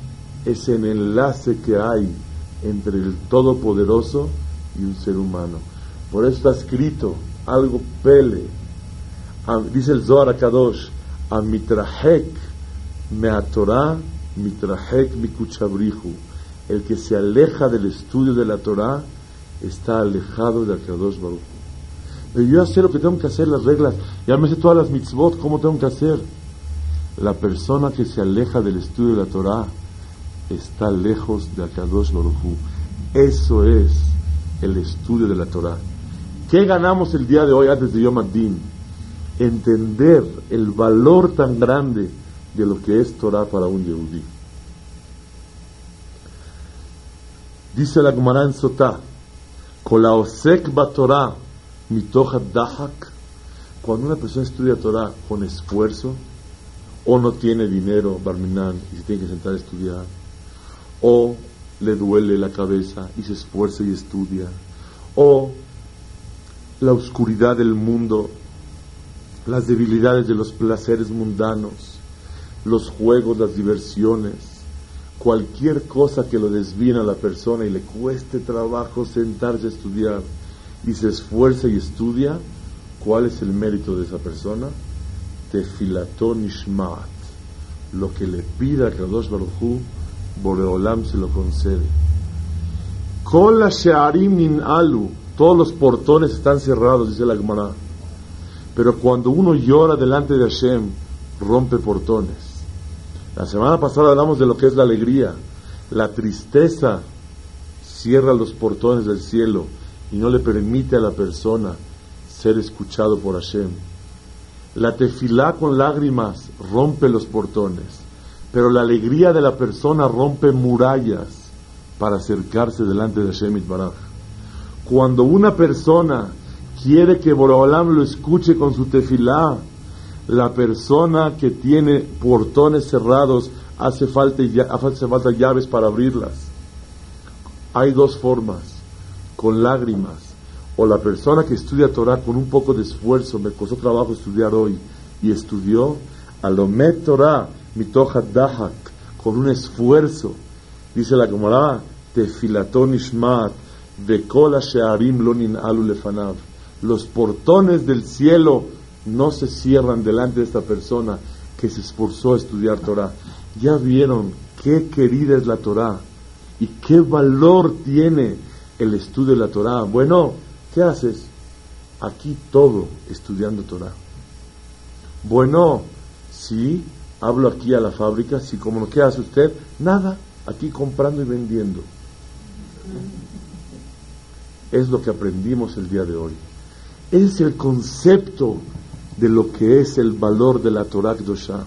es el enlace que hay entre el Todopoderoso y un ser humano. Por eso está escrito algo pele. Dice el Zohar Kadosh, a mitrahek me Torah mitrahek kuchabrihu el que se aleja del estudio de la Torah está alejado de Akadosh Baruch. Pero yo ya sé lo que tengo que hacer, las reglas, ya me sé todas las mitzvot, cómo tengo que hacer. La persona que se aleja del estudio de la Torah está lejos de Akadosh Baruch. Eso es el estudio de la Torah. ¿Qué ganamos el día de hoy antes de Yom Adin? Entender el valor tan grande de lo que es Torah para un Yehudí. Dice la Gemara en Sotá, Kolaosek Torah Dahak, cuando una persona estudia Torah con esfuerzo, o no tiene dinero, Barminan, y se tiene que sentar a estudiar, o le duele la cabeza y se esfuerza y estudia, o la oscuridad del mundo, las debilidades de los placeres mundanos, los juegos, las diversiones, cualquier cosa que lo desvíe a la persona y le cueste trabajo sentarse a estudiar y se esfuerza y estudia, ¿cuál es el mérito de esa persona? Tefilatón ishmaat. Lo que le pida a Kadosh Baruchu, Boreolam se lo concede. Kol she'arim min alu. Todos los portones están cerrados, dice la Gemara. Pero cuando uno llora delante de Hashem, rompe portones. La semana pasada hablamos de lo que es la alegría. La tristeza cierra los portones del cielo y no le permite a la persona ser escuchado por Hashem. La tefilá con lágrimas rompe los portones, pero la alegría de la persona rompe murallas para acercarse delante de Hashem Itbaraj. Cuando una persona quiere que Borolam lo escuche con su tefilá, la persona que tiene portones cerrados hace falta, hace falta llaves para abrirlas. Hay dos formas, con lágrimas, o la persona que estudia Torah con un poco de esfuerzo, me costó trabajo estudiar hoy, y estudió, alomet Torah, mitoja dahak, con un esfuerzo, dice la Gemara, tefilatón ishmat, vekola shearim lonin alu lefanav, los portones del cielo no se cierran delante de esta persona que se esforzó a estudiar Torah. Ya vieron qué querida es la Torah y qué valor tiene el estudio de la Torah. Bueno, ¿qué haces? Aquí todo estudiando Torah. Bueno, sí, hablo aquí a la fábrica, sí, como ¿qué hace usted? Nada, aquí comprando y vendiendo. Es lo que aprendimos el día de hoy. Es el concepto de lo que es el valor de la Torah Kdosha.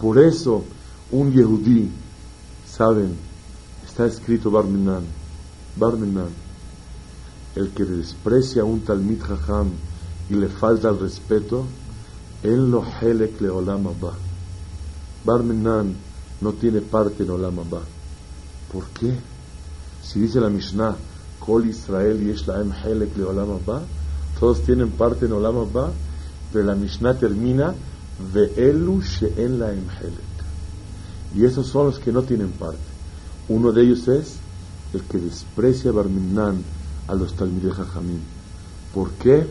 Por eso, un Yehudí, saben, está escrito Barminan, Barminan, el que desprecia a un Talmid Jajam y le falta el respeto, él lo helek le olama ba. Barminan no tiene parte en olama ba. ¿Por qué? Si dice la Mishnah, Kol Israel yesh laem helek le olam todos tienen parte en olam haba, pero la Mishnah termina, ve'elu she'en helek. Y esos son los que no tienen parte. Uno de ellos es el que desprecia Barminan a los Talmidei Jajamim. ¿Por qué?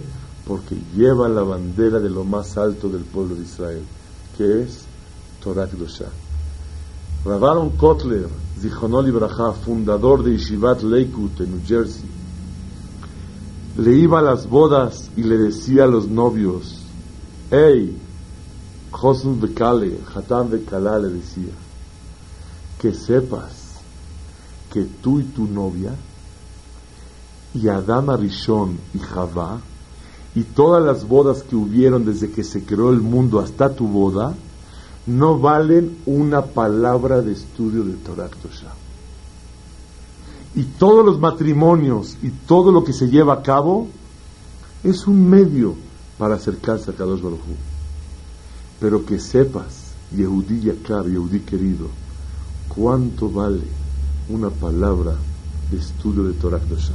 Porque lleva la bandera de lo más alto del pueblo de Israel, que es Torah Kedoshah. Ravaron Kotler, Zichonol Ibrahá, fundador de Yeshivat Lakewood en New Jersey, le iba a las bodas y le decía a los novios, hey, Josun Bekale, Hatán Bekala le decía, que sepas que tú y tu novia, y Adama Rishon y Javá, y todas las bodas que hubieron desde que se creó el mundo hasta tu boda, no valen una palabra de estudio de Torah Tosha. Y todos los matrimonios y todo lo que se lleva a cabo es un medio para acercarse a Kadosh Baruj Pero que sepas, Yehudí Yakar, Yehudí querido, cuánto vale una palabra de estudio de Torah Tosha.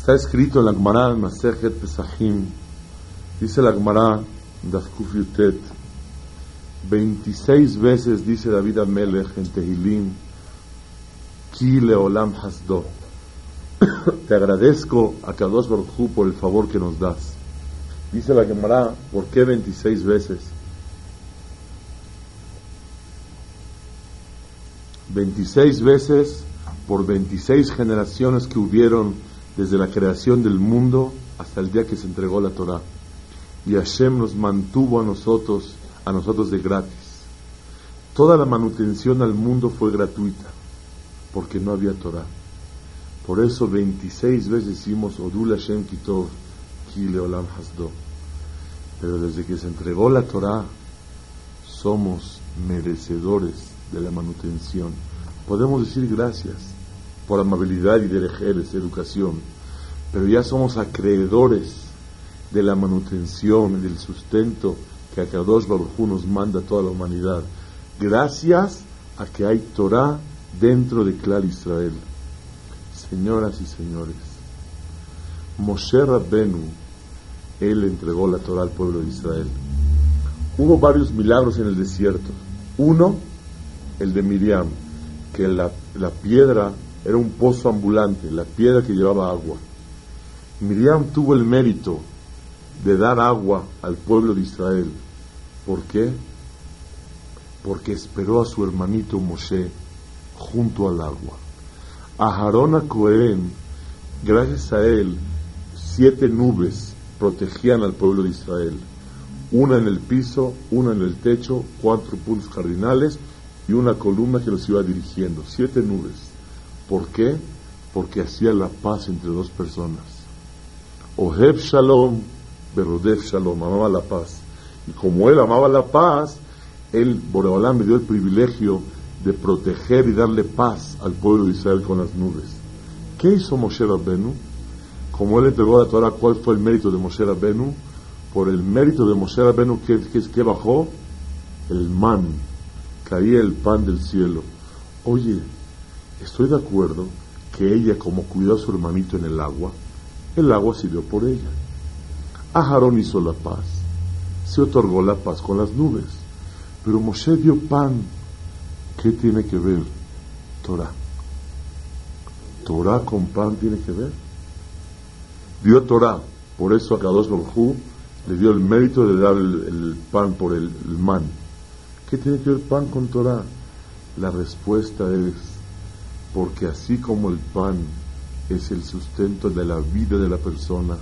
Está escrito en la Gemara Masejet Pesachim, dice la Gemara Dafkuf Yutet, 26 veces dice David Amelech en Tehilim, Ki leolam hasdo. Te agradezco a Kadosh Baruj por el favor que nos das. Dice la Gemara, ¿por qué 26 veces? 26 veces por 26 generaciones que hubieron desde la creación del mundo hasta el día que se entregó la Torah. Y Hashem nos mantuvo a nosotros, a nosotros de gratis. Toda la manutención al mundo fue gratuita, porque no había Torah. Por eso 26 veces decimos Odul Hashem Kitov, Ki Olam Hasdo. Pero desde que se entregó la Torah, somos merecedores de la manutención. Podemos decir gracias por amabilidad y derejeres, educación, pero ya somos acreedores de la manutención, del sustento que Akadosh Baruj nos manda a toda la humanidad, gracias a que hay Torah dentro de Clar Israel. Señoras y señores, Moshe Rabbenu, él entregó la Torah al pueblo de Israel. Hubo varios milagros en el desierto. Uno, el de Miriam, que la, la piedra era un pozo ambulante, la piedra que llevaba agua. Miriam tuvo el mérito de dar agua al pueblo de Israel. ¿Por qué? Porque esperó a su hermanito Moshe junto al agua. A Harona Cohen, gracias a él, siete nubes protegían al pueblo de Israel. Una en el piso, una en el techo, cuatro puntos cardinales y una columna que los iba dirigiendo. Siete nubes. ¿Por qué? Porque hacía la paz entre dos personas. Oheb Shalom, Berodef Shalom, amaba la paz. Y como él amaba la paz, él, Boreolán, me dio el privilegio de proteger y darle paz al pueblo de Israel con las nubes. ¿Qué hizo Moshe Rabbenu? Como él entregó la Torah, ¿cuál fue el mérito de Moshe Rabbenu? Por el mérito de Moshe Rabbenu, ¿qué, que bajó? El man, caía el pan del cielo. Oye, Estoy de acuerdo que ella, como cuidó a su hermanito en el agua, el agua sirvió por ella. A hizo la paz, se otorgó la paz con las nubes, pero Moshe dio pan. ¿Qué tiene que ver Torah? ¿Torah con pan tiene que ver? Dio Torah, por eso a Kadosh Baruj le dio el mérito de dar el, pan por el, el man. ¿Qué tiene que ver pan con Torah? La respuesta es porque así como el pan es el sustento de la vida de la persona,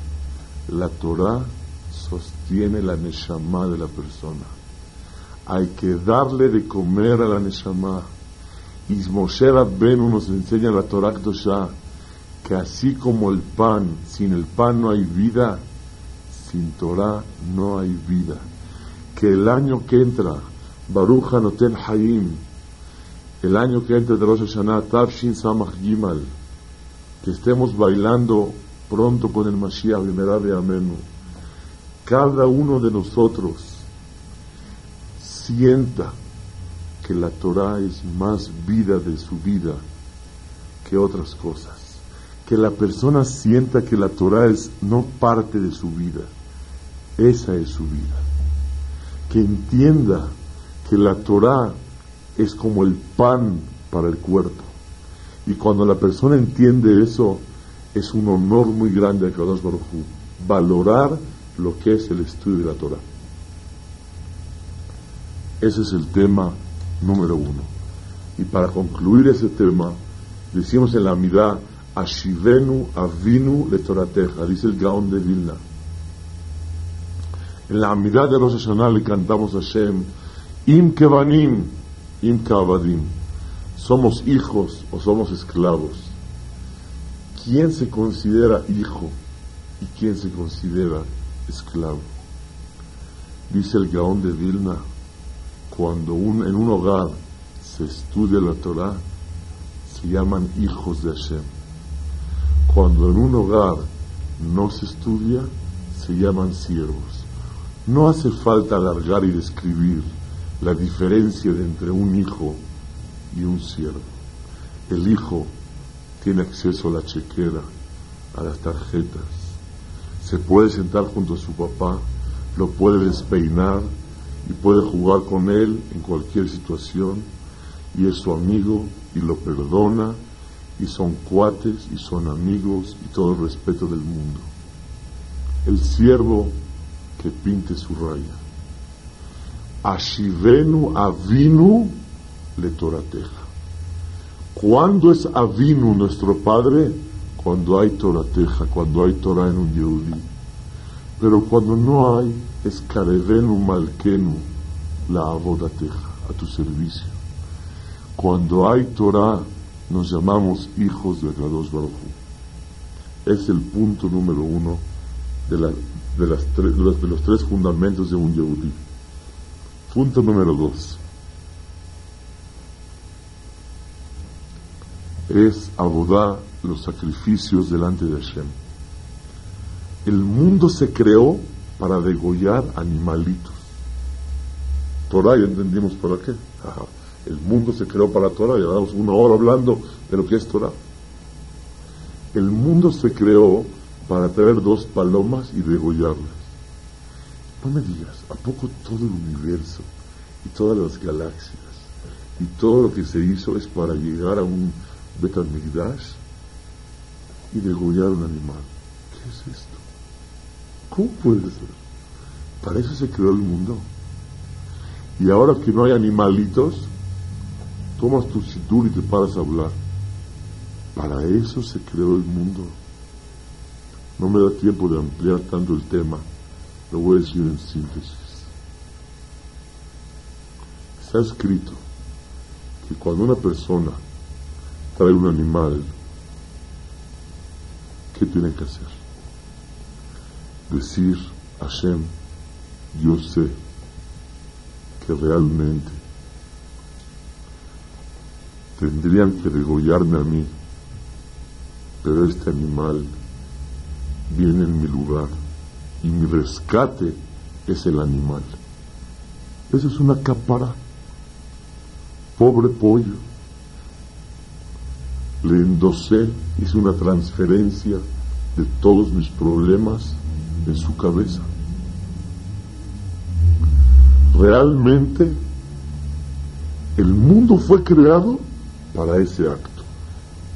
la Torah sostiene la Neshama de la persona. Hay que darle de comer a la Neshama. Y Moshe Rabbenu nos enseña la Torah que así como el pan, sin el pan no hay vida, sin Torah no hay vida. Que el año que entra, Baruch Anoten Hayim, el año que entra de Rosh Hashanah, Tafshin Samach Gimal, que estemos bailando pronto con el Mashiach y Amenu, cada uno de nosotros sienta que la Torah es más vida de su vida que otras cosas. Que la persona sienta que la Torah es no parte de su vida, esa es su vida. Que entienda que la Torah es como el pan para el cuerpo. Y cuando la persona entiende eso, es un honor muy grande a Kadosh Baruj valorar lo que es el estudio de la Torah. Ese es el tema número uno. Y para concluir ese tema, decimos en la mitad, Ashivenu Avinu le Torateja, dice el Gaón de Vilna. En la mitad de Rosh Hashanah cantamos a Hashem, Im Kevanim, Im Kavadim. Somos hijos o somos esclavos. ¿Quién se considera hijo y quién se considera esclavo? Dice el Gaón de Vilna, cuando en un hogar se estudia la Torah, se llaman hijos de Hashem. Cuando en un hogar no se estudia, se llaman siervos. No hace falta alargar y describir la diferencia entre un hijo y un siervo. El hijo tiene acceso a la chequera, a las tarjetas, se puede sentar junto a su papá, lo puede despeinar, y puede jugar con él en cualquier situación y es su amigo y lo perdona y son cuates y son amigos y todo el respeto del mundo. El siervo que pinte su raya. Ashivenu avinu le torateja. ¿Cuándo es avinu nuestro padre? Cuando hay torateja, cuando hay Torah en un Yehudi. Pero cuando no hay, es Karevenu Malkenu, la abodateja, a tu servicio. Cuando hay Torah, nos llamamos hijos de Kadosh Baruj Es el punto número uno de, de, las de, los, tres fundamentos de un Yehudi. Punto número dos. Es abodar los sacrificios delante de Hashem. El mundo se creó para degollar animalitos. Torah, ya entendimos para qué. El mundo se creó para Torah, ya damos una hora hablando de lo que es Torah. El mundo se creó para traer dos palomas y degollarlas. No me digas, ¿a poco todo el universo y todas las galaxias y todo lo que se hizo es para llegar a un Betamigdash y degollar un animal? ¿Qué es esto? ¿Cómo puede ser? Para eso se creó el mundo. Y ahora que no hay animalitos, tomas tu cintura y te paras a hablar. Para eso se creó el mundo. No me da tiempo de ampliar tanto el tema, lo voy a decir en síntesis. Está escrito que cuando una persona trae un animal, ¿qué tiene que hacer? decir, Hashem, yo sé que realmente tendrían que degollarme a mí, pero este animal viene en mi lugar y mi rescate es el animal. Eso es una capara. Pobre pollo. Le endosé, hice una transferencia de todos mis problemas en su cabeza. Realmente el mundo fue creado para ese acto.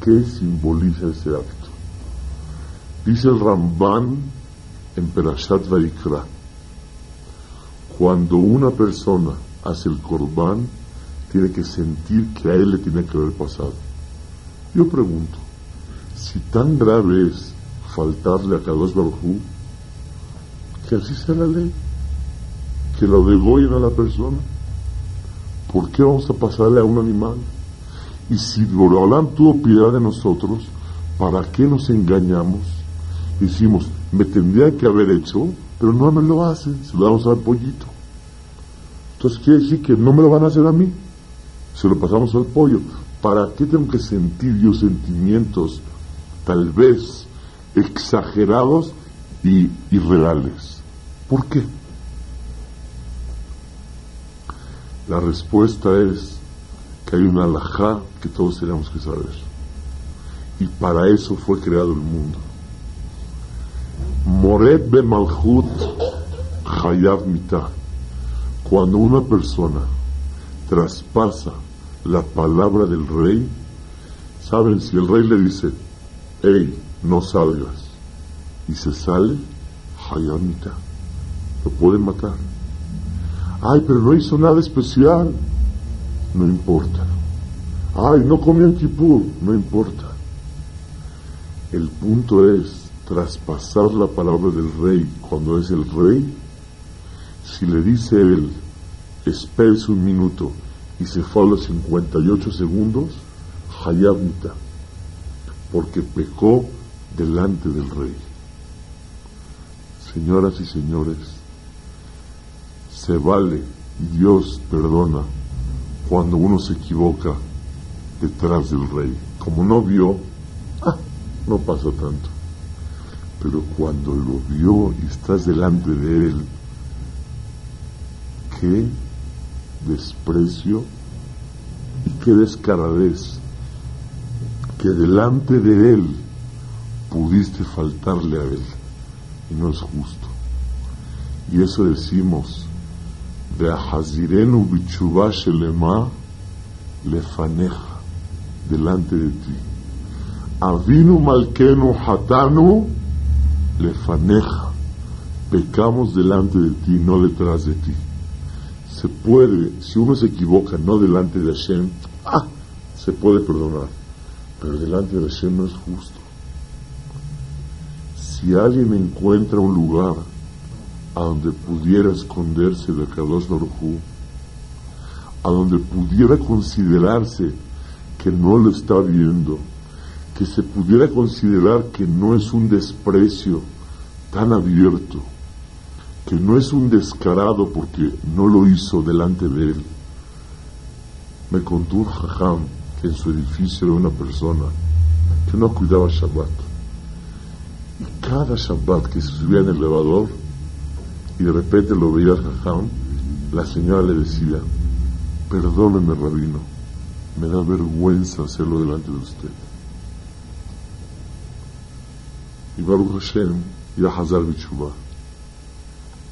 ¿Qué simboliza ese acto? Dice el Ramban en Perashat Vaikra, cuando una persona hace el corbán, tiene que sentir que a él le tiene que haber pasado. Yo pregunto, si tan grave es faltarle a Kadosh Baruj que así sea la ley, que lo degollen a la persona. ¿Por qué vamos a pasarle a un animal? Y si Borolam tuvo piedad de nosotros, ¿para qué nos engañamos? Decimos, me tendría que haber hecho, pero no me lo hacen, se lo damos al pollito. Entonces quiere decir que no me lo van a hacer a mí. se lo pasamos al pollo. ¿Para qué tengo que sentir yo sentimientos tal vez exagerados y irreales? ¿Por qué? La respuesta es que hay una alajá que todos tenemos que saber. Y para eso fue creado el mundo. Moret be malchut hayav mitah. Cuando una persona traspasa la palabra del rey, saben, si el rey le dice, hey, no salgas, y se sale, hayav mitah. Lo pueden matar. Ay, pero no hizo nada especial. No importa. Ay, no comió en Kipur. No importa. El punto es traspasar la palabra del rey cuando es el rey. Si le dice él, espérese un minuto y se fue a los 58 segundos, Hayabita, porque pecó delante del rey. Señoras y señores, se vale y Dios perdona cuando uno se equivoca detrás del rey. Como no vio, ah, no pasa tanto. Pero cuando lo vio y estás delante de él, qué desprecio y qué descaradez que delante de él pudiste faltarle a él. Y no es justo. Y eso decimos, Hazirenu bichubá shelema lefaneja, delante de ti. Avinu malkenu hatanu lefaneja, pecamos delante de ti, no detrás de ti. Se puede, si uno se equivoca, no delante de Hashem, ah, se puede perdonar, pero delante de Hashem no es justo. Si alguien encuentra un lugar a donde pudiera esconderse de Kadosh Baruj a donde pudiera considerarse que no lo está viendo, que se pudiera considerar que no es un desprecio tan abierto, que no es un descarado porque no lo hizo delante de él. Me contó un jajam que en su edificio era una persona que no cuidaba Shabbat. Y cada Shabbat que se subía en el elevador, y de repente lo veía Jajam, la señora le decía, perdóneme rabino, me da vergüenza hacerlo delante de usted. Y Baruch Hashem y a Hazar Bichuba,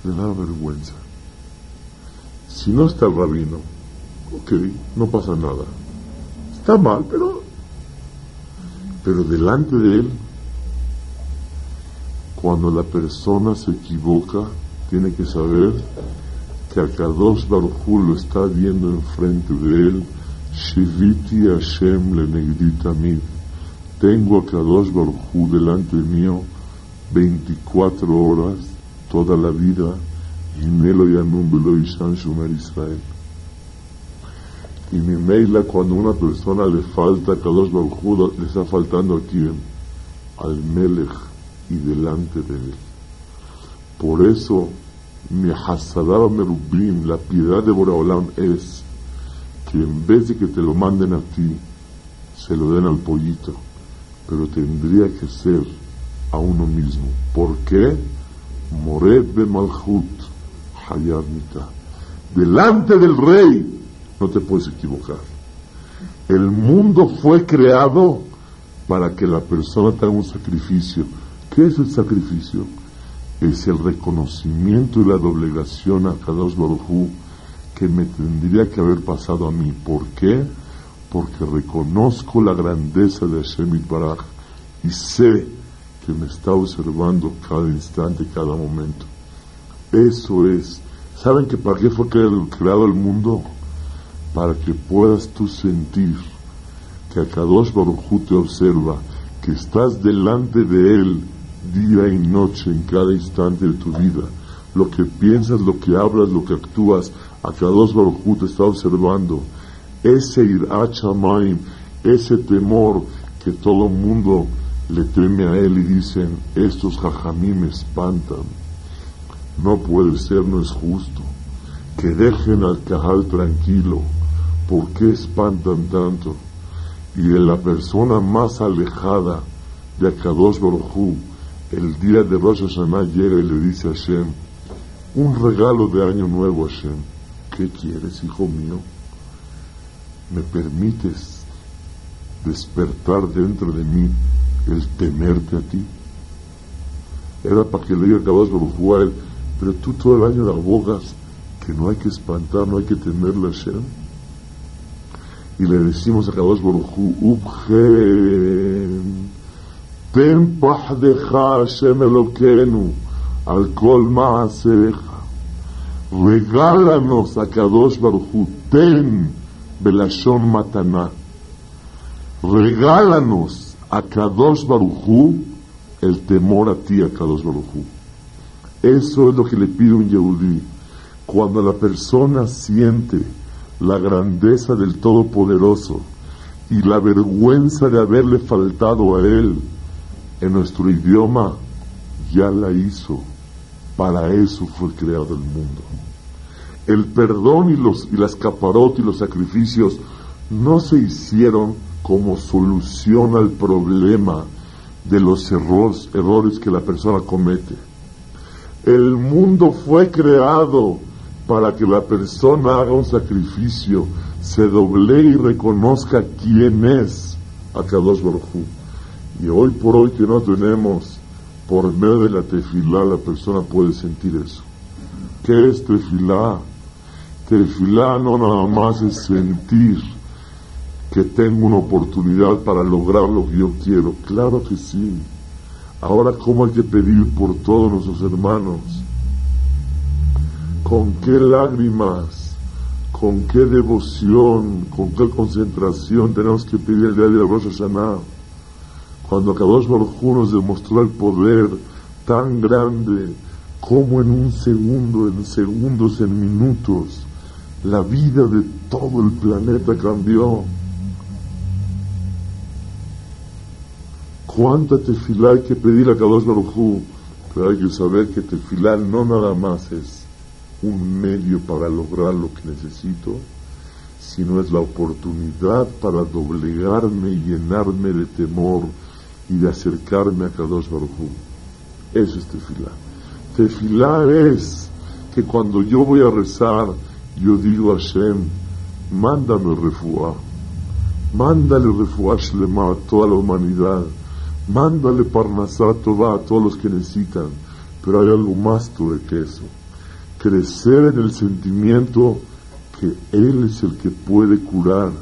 le da vergüenza. Si no está el rabino, ok, no pasa nada. Está mal, pero, pero delante de él, cuando la persona se equivoca, tiene que saber que Akadosh Baruchu lo está viendo enfrente de él. Shiviti Hashem le Tengo a Kadosh Baruchu delante mío 24 horas, toda la vida. Y Melo Yanum Belo Ishan Shumer Israel. Y mi meila, cuando una persona le falta Kadosh Baruchu, le está faltando a quién? Al Melech y delante de él. Por eso, mi hasadaba merubim, la piedad de Boraholam es que en vez de que te lo manden a ti, se lo den al pollito, pero tendría que ser a uno mismo. ¿Por qué? Mored de Malhut, Hayar Delante del rey no te puedes equivocar. El mundo fue creado para que la persona tenga un sacrificio. ¿Qué es el sacrificio? es el reconocimiento y la doblegación a Kadosh Baruj que me tendría que haber pasado a mí. ¿Por qué? Porque reconozco la grandeza de Hashem Baraj y sé que me está observando cada instante, cada momento. Eso es. ¿Saben que para qué fue creado el mundo? Para que puedas tú sentir que a Kadosh Baruj te observa, que estás delante de él día y noche en cada instante de tu vida. Lo que piensas, lo que hablas, lo que actúas, a dos Baruj te está observando. Ese irachamaim, ese temor que todo el mundo le teme a él y dicen, estos jajamim me espantan. No puede ser, no es justo. Que dejen al cajal tranquilo, ¿por qué espantan tanto? Y de la persona más alejada de Akadosh Baruj el día de Rosh Hashanah llega y le dice a Hashem, un regalo de año nuevo Hashem, ¿qué quieres, hijo mío? ¿Me permites despertar dentro de mí el temerte a ti? Era para que le diga a Akadosh Baruj a él, pero tú todo el año abogas que no hay que espantar, no hay que temerle a Hashem. Y le decimos a Kadosh Baruchu, Ubgen, ten pahdeja Hashem Eloquenu, al maasereja. Regálanos a Kadosh Baruchu, ten belashon matana. Regálanos a Kadosh Baruchu el temor a ti, a Kadosh Baruchu. Eso es lo que le pide un Yehudí. Cuando la persona siente la grandeza del Todopoderoso y la vergüenza de haberle faltado a Él en nuestro idioma, ya la hizo. Para eso fue creado el mundo. El perdón y, los, y las caparot y los sacrificios no se hicieron como solución al problema de los errores, errores que la persona comete. El mundo fue creado para que la persona haga un sacrificio, se doble y reconozca quién es Akadosh Baruj Y hoy por hoy que no tenemos, por medio de la tefilá, la persona puede sentir eso. ¿Qué es tefilá? Tefilá no nada más es sentir que tengo una oportunidad para lograr lo que yo quiero. Claro que sí. Ahora, ¿cómo hay que pedir por todos nuestros hermanos? ¿Con qué lágrimas? ¿Con qué devoción? ¿Con qué concentración tenemos que pedir el día de Rosh Hashanah? Cuando Kadosh Baruj nos demostró el poder tan grande como en un segundo, en segundos, en minutos, la vida de todo el planeta cambió. ¿Cuánta tefilá hay que pedir a Kadosh Baruj Pero hay que saber que tefilá no nada más es un medio para lograr lo que necesito, sino es la oportunidad para doblegarme y llenarme de temor y de acercarme a Kadosh Baruj Eso es tefilá. Tefilá es que cuando yo voy a rezar, yo digo a Hashem, mándame refuá, mándale refuá a toda la humanidad, mándale parnasá a todos los que necesitan, pero hay algo más tuve que eso. Crecer en el sentimiento que Él es el que puede curar,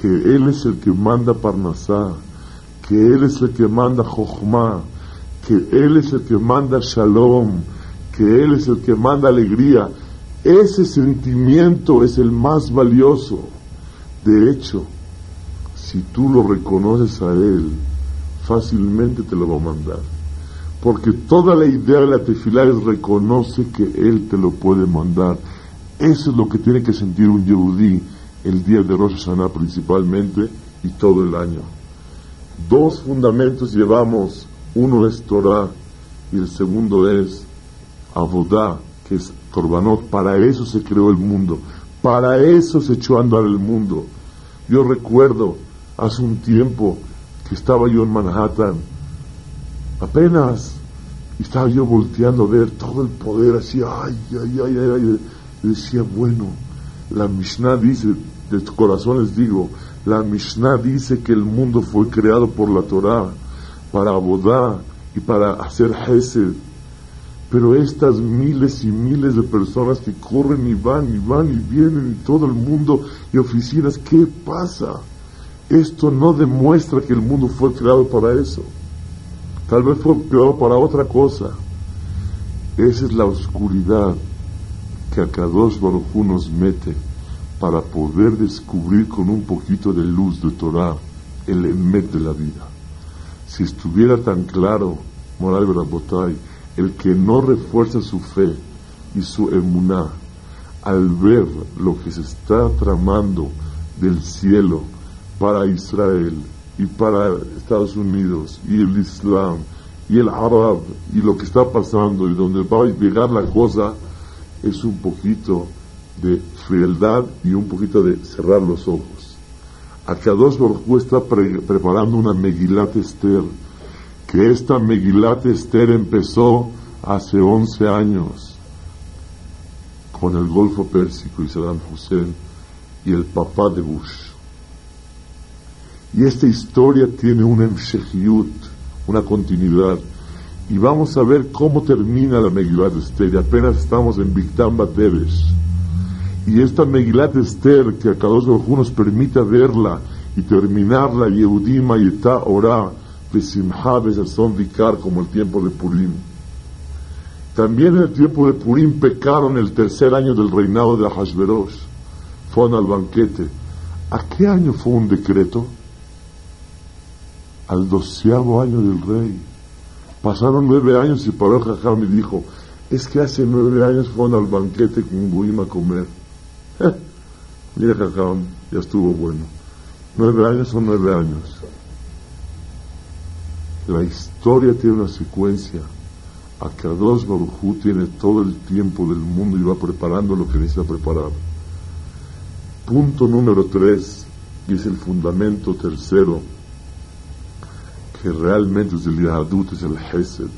que Él es el que manda Parnasá, que Él es el que manda Jochma, que Él es el que manda Shalom, que Él es el que manda alegría. Ese sentimiento es el más valioso. De hecho, si tú lo reconoces a Él, fácilmente te lo va a mandar. Porque toda la idea de la tefilá es reconoce que Él te lo puede mandar. Eso es lo que tiene que sentir un yehudí el día de Rosh principalmente y todo el año. Dos fundamentos llevamos, uno es Torah y el segundo es Abodá, que es Korbanot. Para eso se creó el mundo, para eso se echó a andar el mundo. Yo recuerdo hace un tiempo que estaba yo en Manhattan apenas estaba yo volteando a ver todo el poder así, ay, ay, ay, ay, y decía, bueno, la Mishnah dice, de tu corazón les digo, la Mishnah dice que el mundo fue creado por la Torah para abodar y para hacer Hesed. Pero estas miles y miles de personas que corren y van y van y vienen y todo el mundo y oficinas, ¿qué pasa? Esto no demuestra que el mundo fue creado para eso. Tal vez fue peor para otra cosa. Esa es la oscuridad que a Kadosh Baruj nos mete para poder descubrir con un poquito de luz de Torah el emet de la vida. Si estuviera tan claro, Moral Botay, el que no refuerza su fe y su emuná al ver lo que se está tramando del cielo para Israel, y para Estados Unidos y el Islam y el Arab y lo que está pasando y donde va a llegar la cosa es un poquito de frialdad y un poquito de cerrar los ojos. Akadosh Baruj está preparando una Megilat Esther, que esta Megilat Esther empezó hace 11 años con el Golfo Pérsico y Saddam Hussein y el papá de Bush. Y esta historia tiene una emshechiyut, una continuidad. Y vamos a ver cómo termina la Megilat Esther. apenas estamos en Biktam Bateres. Y esta Megilat Esther, que a cada uno nos permita verla y terminarla, Yehudim Ayetá Orá, Besazón Vikar, como el tiempo de Purim. También en el tiempo de Purim pecaron el tercer año del reinado de Ahasverosh. Fueron al banquete. ¿A qué año fue un decreto? Al doceavo año del rey. Pasaron nueve años y paró Jajam y dijo, es que hace nueve años fueron al banquete con Guim a comer. mira Jajam, ya estuvo bueno. Nueve años son nueve años. La historia tiene una secuencia. Akadosh Barujú tiene todo el tiempo del mundo y va preparando lo que necesita preparar. Punto número tres, y es el fundamento tercero, que realmente es el Yahadut, es el Hesed.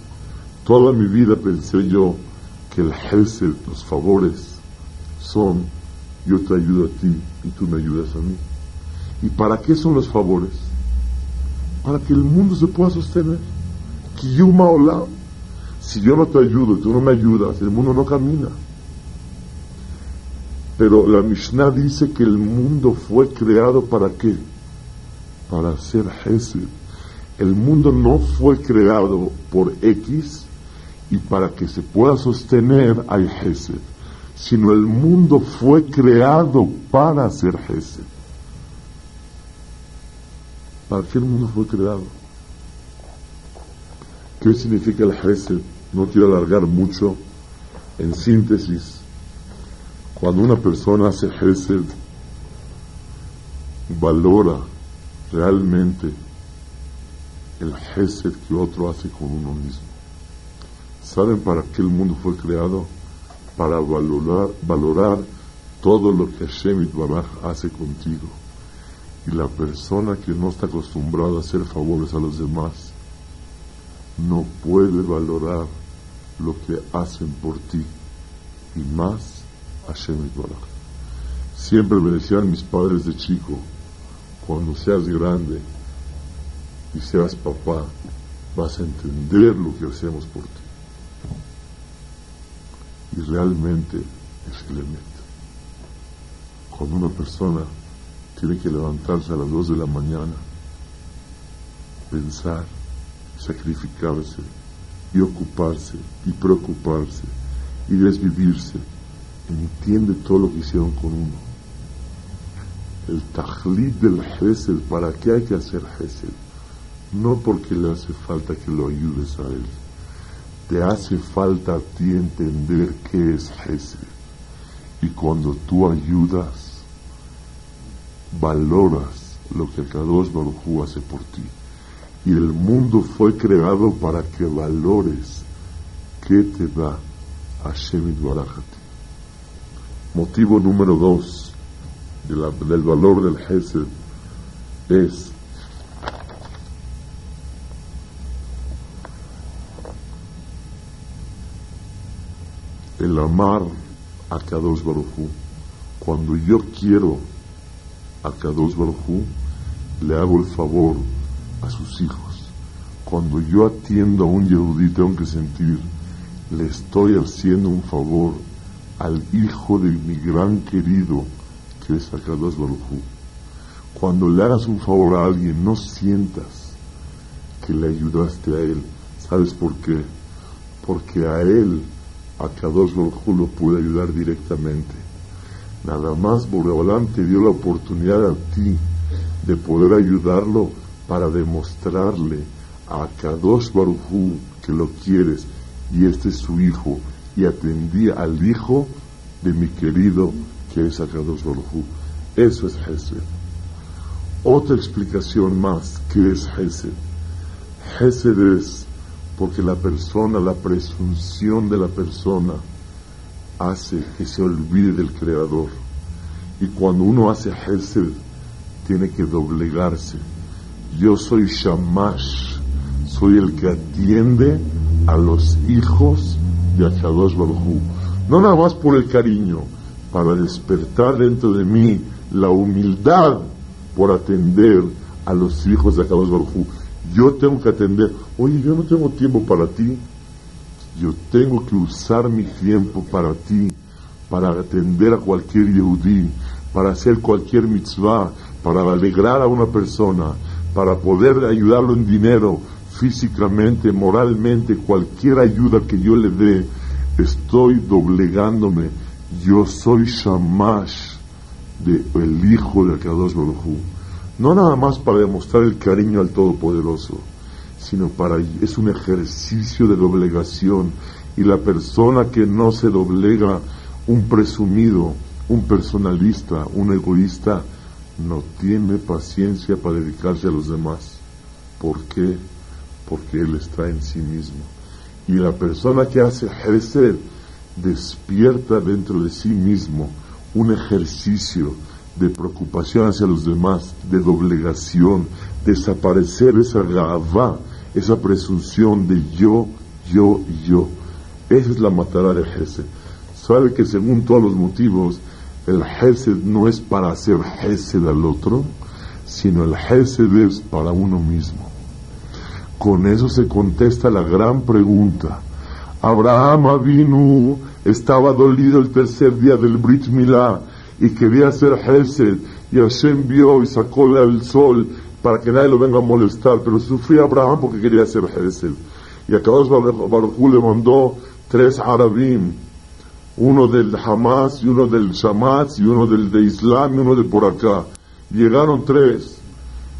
Toda mi vida pensé yo que el Hesed, los favores, son yo te ayudo a ti y tú me ayudas a mí. ¿Y para qué son los favores? Para que el mundo se pueda sostener. Si yo no te ayudo tú no me ayudas, el mundo no camina. Pero la Mishnah dice que el mundo fue creado para qué? Para ser Hesed. El mundo no fue creado por X y para que se pueda sostener hay Hesed sino el mundo fue creado para ser Gesed. ¿Para qué el mundo fue creado? ¿Qué significa el Gesed? No quiero alargar mucho. En síntesis, cuando una persona hace Gesed, valora realmente el Gesed que otro hace con uno mismo. ¿Saben para qué el mundo fue creado? para valorar, valorar todo lo que Hashem Baraj hace contigo. Y la persona que no está acostumbrada a hacer favores a los demás no puede valorar lo que hacen por ti y más Hashem Baraj. Siempre me decían mis padres de chico, cuando seas grande y seas papá, vas a entender lo que hacemos por ti y realmente es elemento. Cuando una persona tiene que levantarse a las dos de la mañana, pensar, sacrificarse y ocuparse y preocuparse y desvivirse, entiende todo lo que hicieron con uno. El tajlid del Gesed, ¿para qué hay que hacer Gesed? No porque le hace falta que lo ayudes a él te hace falta a ti entender qué es Gesed. Y cuando tú ayudas, valoras lo que el Kadosh Baruj hace por ti. Y el mundo fue creado para que valores qué te da Hashem ti. Motivo número dos del valor del Gesed es el amar a Kadosh Barujú. Cuando yo quiero a Kadosh Barujú, le hago el favor a sus hijos. Cuando yo atiendo a un Yehudí, tengo que sentir, le estoy haciendo un favor al hijo de mi gran querido, que es Kadosh Barujú. Cuando le hagas un favor a alguien, no sientas que le ayudaste a él. ¿Sabes por qué? Porque a él a Kadosh Baruj lo puede ayudar directamente. Nada más Boreolán te dio la oportunidad a ti de poder ayudarlo para demostrarle a Kadosh Baruj que lo quieres y este es su hijo y atendí al hijo de mi querido que es Akadosh Baruj Eso es Hesed. Otra explicación más, ¿qué es Hesed? Hesed es porque la persona, la presunción de la persona hace que se olvide del Creador. Y cuando uno hace Hesed, tiene que doblegarse. Yo soy Shamash, soy el que atiende a los hijos de Akadosh Baruj No nada más por el cariño, para despertar dentro de mí la humildad por atender a los hijos de Akadosh Baruj Yo tengo que atender, oye, yo no tengo tiempo para ti, yo tengo que usar mi tiempo para ti, para atender a cualquier Yehudí, para hacer cualquier mitzvah, para alegrar a una persona, para poder ayudarlo en dinero, físicamente, moralmente, cualquier ayuda que yo le dé, estoy doblegándome. Yo soy Shamash de el hijo de Akadosh Baruj No nada más para demostrar el cariño al Todopoderoso, sino para es un ejercicio de doblegación y la persona que no se doblega, un presumido, un personalista, un egoísta, no tiene paciencia para dedicarse a los demás. ¿Por qué? Porque él está en sí mismo. Y la persona que hace ejercer despierta dentro de sí mismo un ejercicio de preocupación hacia los demás, de doblegación, desaparecer esa gavá, esa presunción de yo, yo, yo. Esa es la matará de Jesús. Sabe que según todos los motivos, el Hesed no es para hacer Hesed al otro, sino el Hesed es para uno mismo. Con eso se contesta la gran pregunta. Abraham vino, estaba dolido el tercer día del Brit Milá y quería hacer Hesed y Hashem vio y sacó el sol para que nadie lo venga a molestar, pero sufría Abraham porque quería hacer Hesed. Y a Baruch le mandó tres Arabim, uno del Hamas y uno del Shamas y uno del de Islam y uno de por acá. Llegaron tres.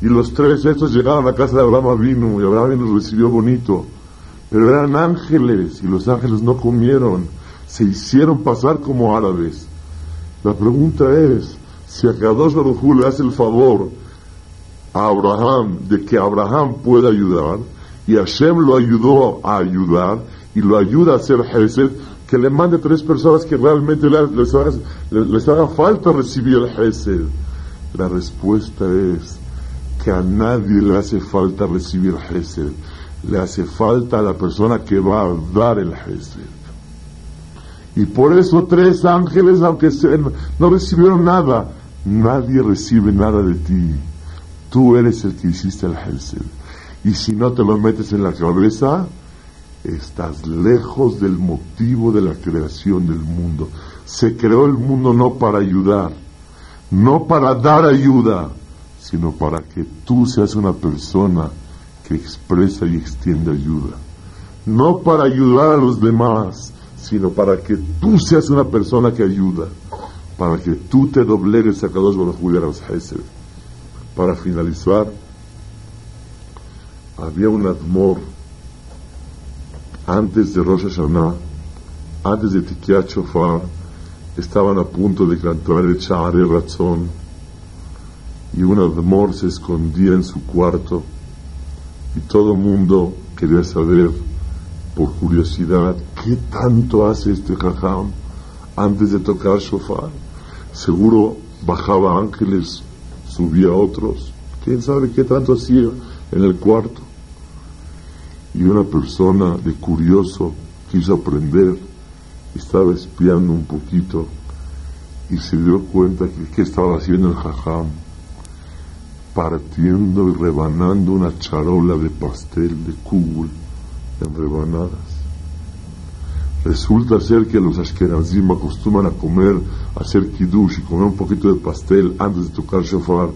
Y los tres estos llegaron a casa de Abraham vino y Abraham los recibió bonito. Pero eran ángeles y los ángeles no comieron. Se hicieron pasar como árabes. La pregunta es, si a Kadosh Baruj le hace el favor a Abraham de que Abraham pueda ayudar y Hashem lo ayudó a ayudar y lo ayuda a hacer Hesed, que le mande tres personas que realmente les, haga, falta recibir el Hesed. La respuesta es que a nadie le hace falta recibir Hesed. Le hace falta a la persona que va a dar el Hesed. Y por eso tres ángeles, aunque no recibieron nada, nadie recibe nada de ti. Tú eres el que hiciste el Hesed. Y si no te lo metes en la cabeza, estás lejos del motivo de la creación del mundo. Se creó el mundo no para ayudar, no para dar ayuda, sino para que tú seas una persona que expresa y extiende ayuda. No para ayudar a los demás, sino para que tú seas una persona que ayuda, para que tú te doblegues a Kadosh Baruj Para finalizar, había un admor antes de Rosh Hashanah, antes de Tikiat Shofar, estaban a punto de cantar el Sha'are Razón y un amor se escondía en su cuarto y todo el mundo quería saber por curiosidad qué tanto hace este jajam antes de tocar shofar. Seguro bajaba ángeles, subía otros, quién sabe qué tanto hacía en el cuarto y una persona de curioso quiso aprender, estaba espiando un poquito y se dio cuenta que, estaba haciendo el jajam, partiendo y rebanando una charola de pastel de kugul en rebanadas. Resulta ser que los ashkenazim acostumbran a comer, a hacer kiddush y comer un poquito de pastel antes de tocar shofar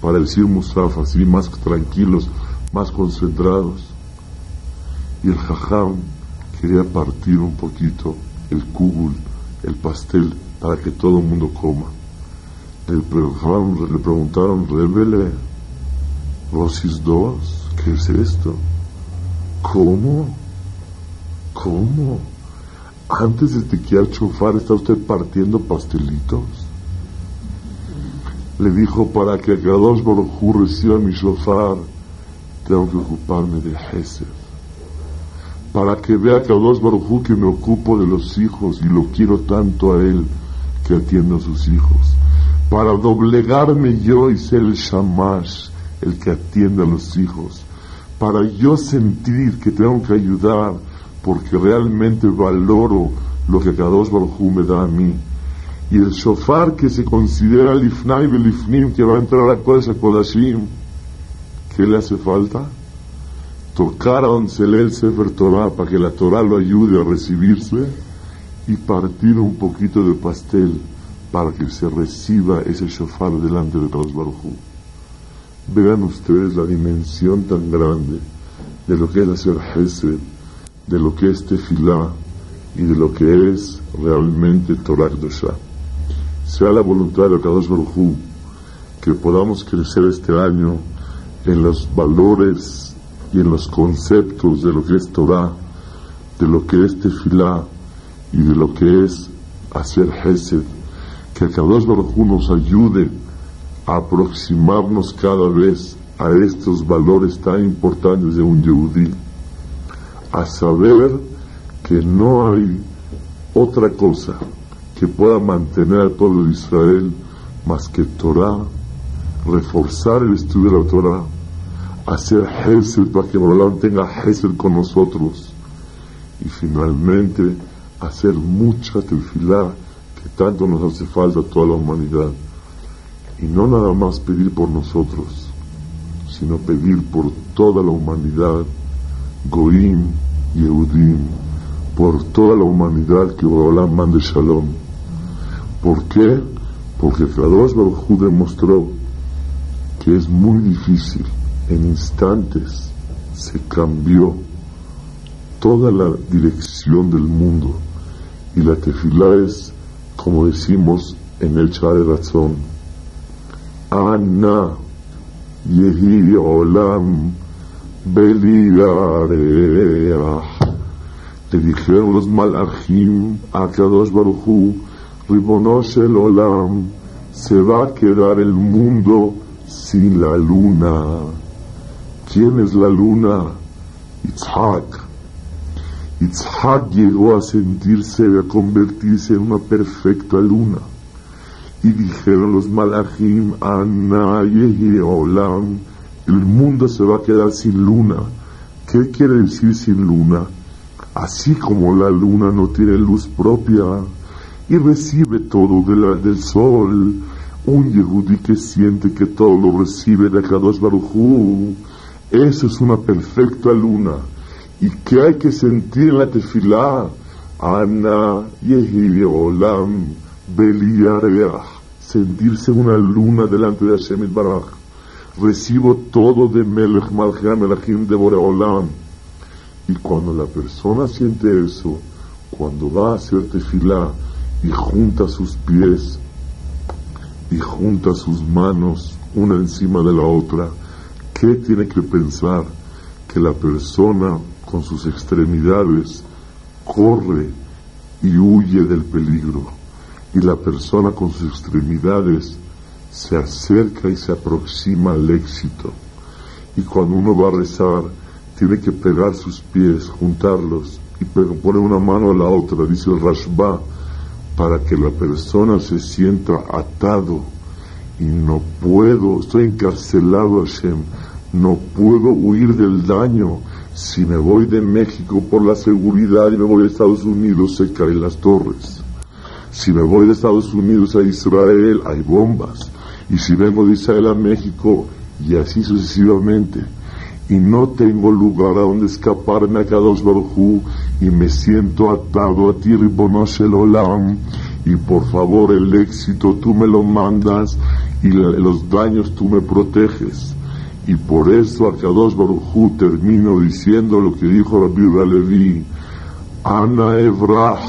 para decir musaf, así más tranquilos, más concentrados. Y el jajam quería partir un poquito el kugul, el pastel, para que todo el mundo coma. Le, le preguntaron, revele, Rosis dos, ¿qué es esto? ¿Cómo? ¿Cómo? Antes de tequear chofar está usted partiendo pastelitos. Le dijo, para que Kadosh Baruj reciba mi shofar, tengo que ocuparme de Hesed para que vea que a dos Barujú que me ocupo de los hijos y lo quiero tanto a él que atiendo a sus hijos. Para doblegarme yo y ser el shamash, el que atiende a los hijos. Para yo sentir que tengo que ayudar porque realmente valoro lo que Kadosh Barujú me da a mí. Y el shofar que se considera lifnai lifnim que va a entrar a la Kodashim, ¿qué le hace falta? tocar a el Sefer Torah para que la Torah lo ayude a recibirse y partir un poquito de pastel para que se reciba ese shofar delante de Dios Baruj Vean ustedes la dimensión tan grande de lo que es hacer Hesed, de lo que es Tefilá y de lo que es realmente Torah. Sea la voluntad de Kadosh Baruj que podamos crecer este año en los valores y en los conceptos de lo que es Torah, de lo que es Tefilá y de lo que es hacer Hesed, que Kadosh Baruj nos ayude a aproximarnos cada vez a estos valores tan importantes de un Yehudí, a saber que no hay otra cosa que pueda mantener al pueblo de Israel más que Torah, reforzar el estudio de la Torah, hacer Hesed para que Borolam tenga Hesed con nosotros y finalmente hacer mucha tefilá que tanto nos hace falta a toda la humanidad. Y no nada más pedir por nosotros sino pedir por toda la humanidad Goim y Eudim por toda la humanidad que Borolam mande Shalom ¿por qué? porque Kadosh Baruj demostró que es muy difícil en instantes se cambió toda la dirección del mundo y la tefilá es, como decimos en el Chare Razón, Ana Yehi Olam Le dijeron los malachim a Kadosh Baruchu, Ribonosh el Olam, se va a quedar el mundo sin la luna. ¿Quién es la luna? Itzhak. Itzhak llegó a sentirse, a convertirse en una perfecta luna. Y dijeron los malachim, Olam, el mundo se va a quedar sin luna. ¿Qué quiere decir sin luna? Así como la luna no tiene luz propia y recibe todo del sol, un Yehudi que siente que todo lo recibe de Kadosh Baruchu, eso es una perfecta luna. ¿Y que hay que sentir en la tefilá? Ana Yehi Olam Sentirse una luna delante de Hashem Baraj. Recibo todo de Melech Malcham Melachim de Boreolam. Y cuando la persona siente eso, cuando va a hacer tefilá y junta sus pies y junta sus manos una encima de la otra, qué tiene que pensar que la persona con sus extremidades corre y huye del peligro y la persona con sus extremidades se acerca y se aproxima al éxito y cuando uno va a rezar tiene que pegar sus pies, juntarlos y poner una mano a la otra, dice el Rashba, para que la persona se sienta atado y no puedo, estoy encarcelado Hashem, no puedo huir del daño. Si me voy de México por la seguridad y me voy a Estados Unidos, se caen las torres. Si me voy de Estados Unidos a Israel, hay bombas. Y si vengo de Israel a México, y así sucesivamente. Y no tengo lugar a donde escaparme a Kadosh Baruj y me siento atado a ti, Ribonosh el Olam. Y por favor, el éxito tú me lo mandas y los daños tú me proteges. Y por eso Akadosh Baruchu termino diciendo lo que dijo Rabbi Levi, Ana Evrah,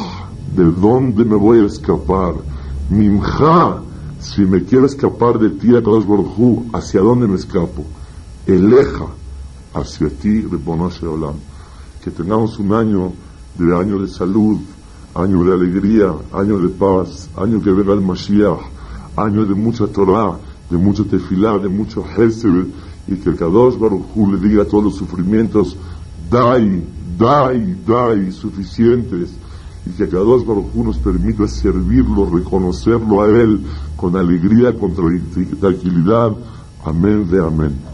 ¿de dónde me voy a escapar? Mimja, si me quiero escapar de ti, Akadosh Baruchu, ¿hacia dónde me escapo? Eleja, hacia ti, Rebonoshe Olam. Que tengamos un año de año de salud, año de alegría, año de paz, año que venga el Mashiach, año de mucha Torah, de mucho tefilá, de mucho Hesed, y que el Kadosh Baruj le diga todos los sufrimientos, dai, da y da y suficientes y que cada dos nos permita servirlo, reconocerlo a Él con alegría, con tranquilidad. Amén de amén.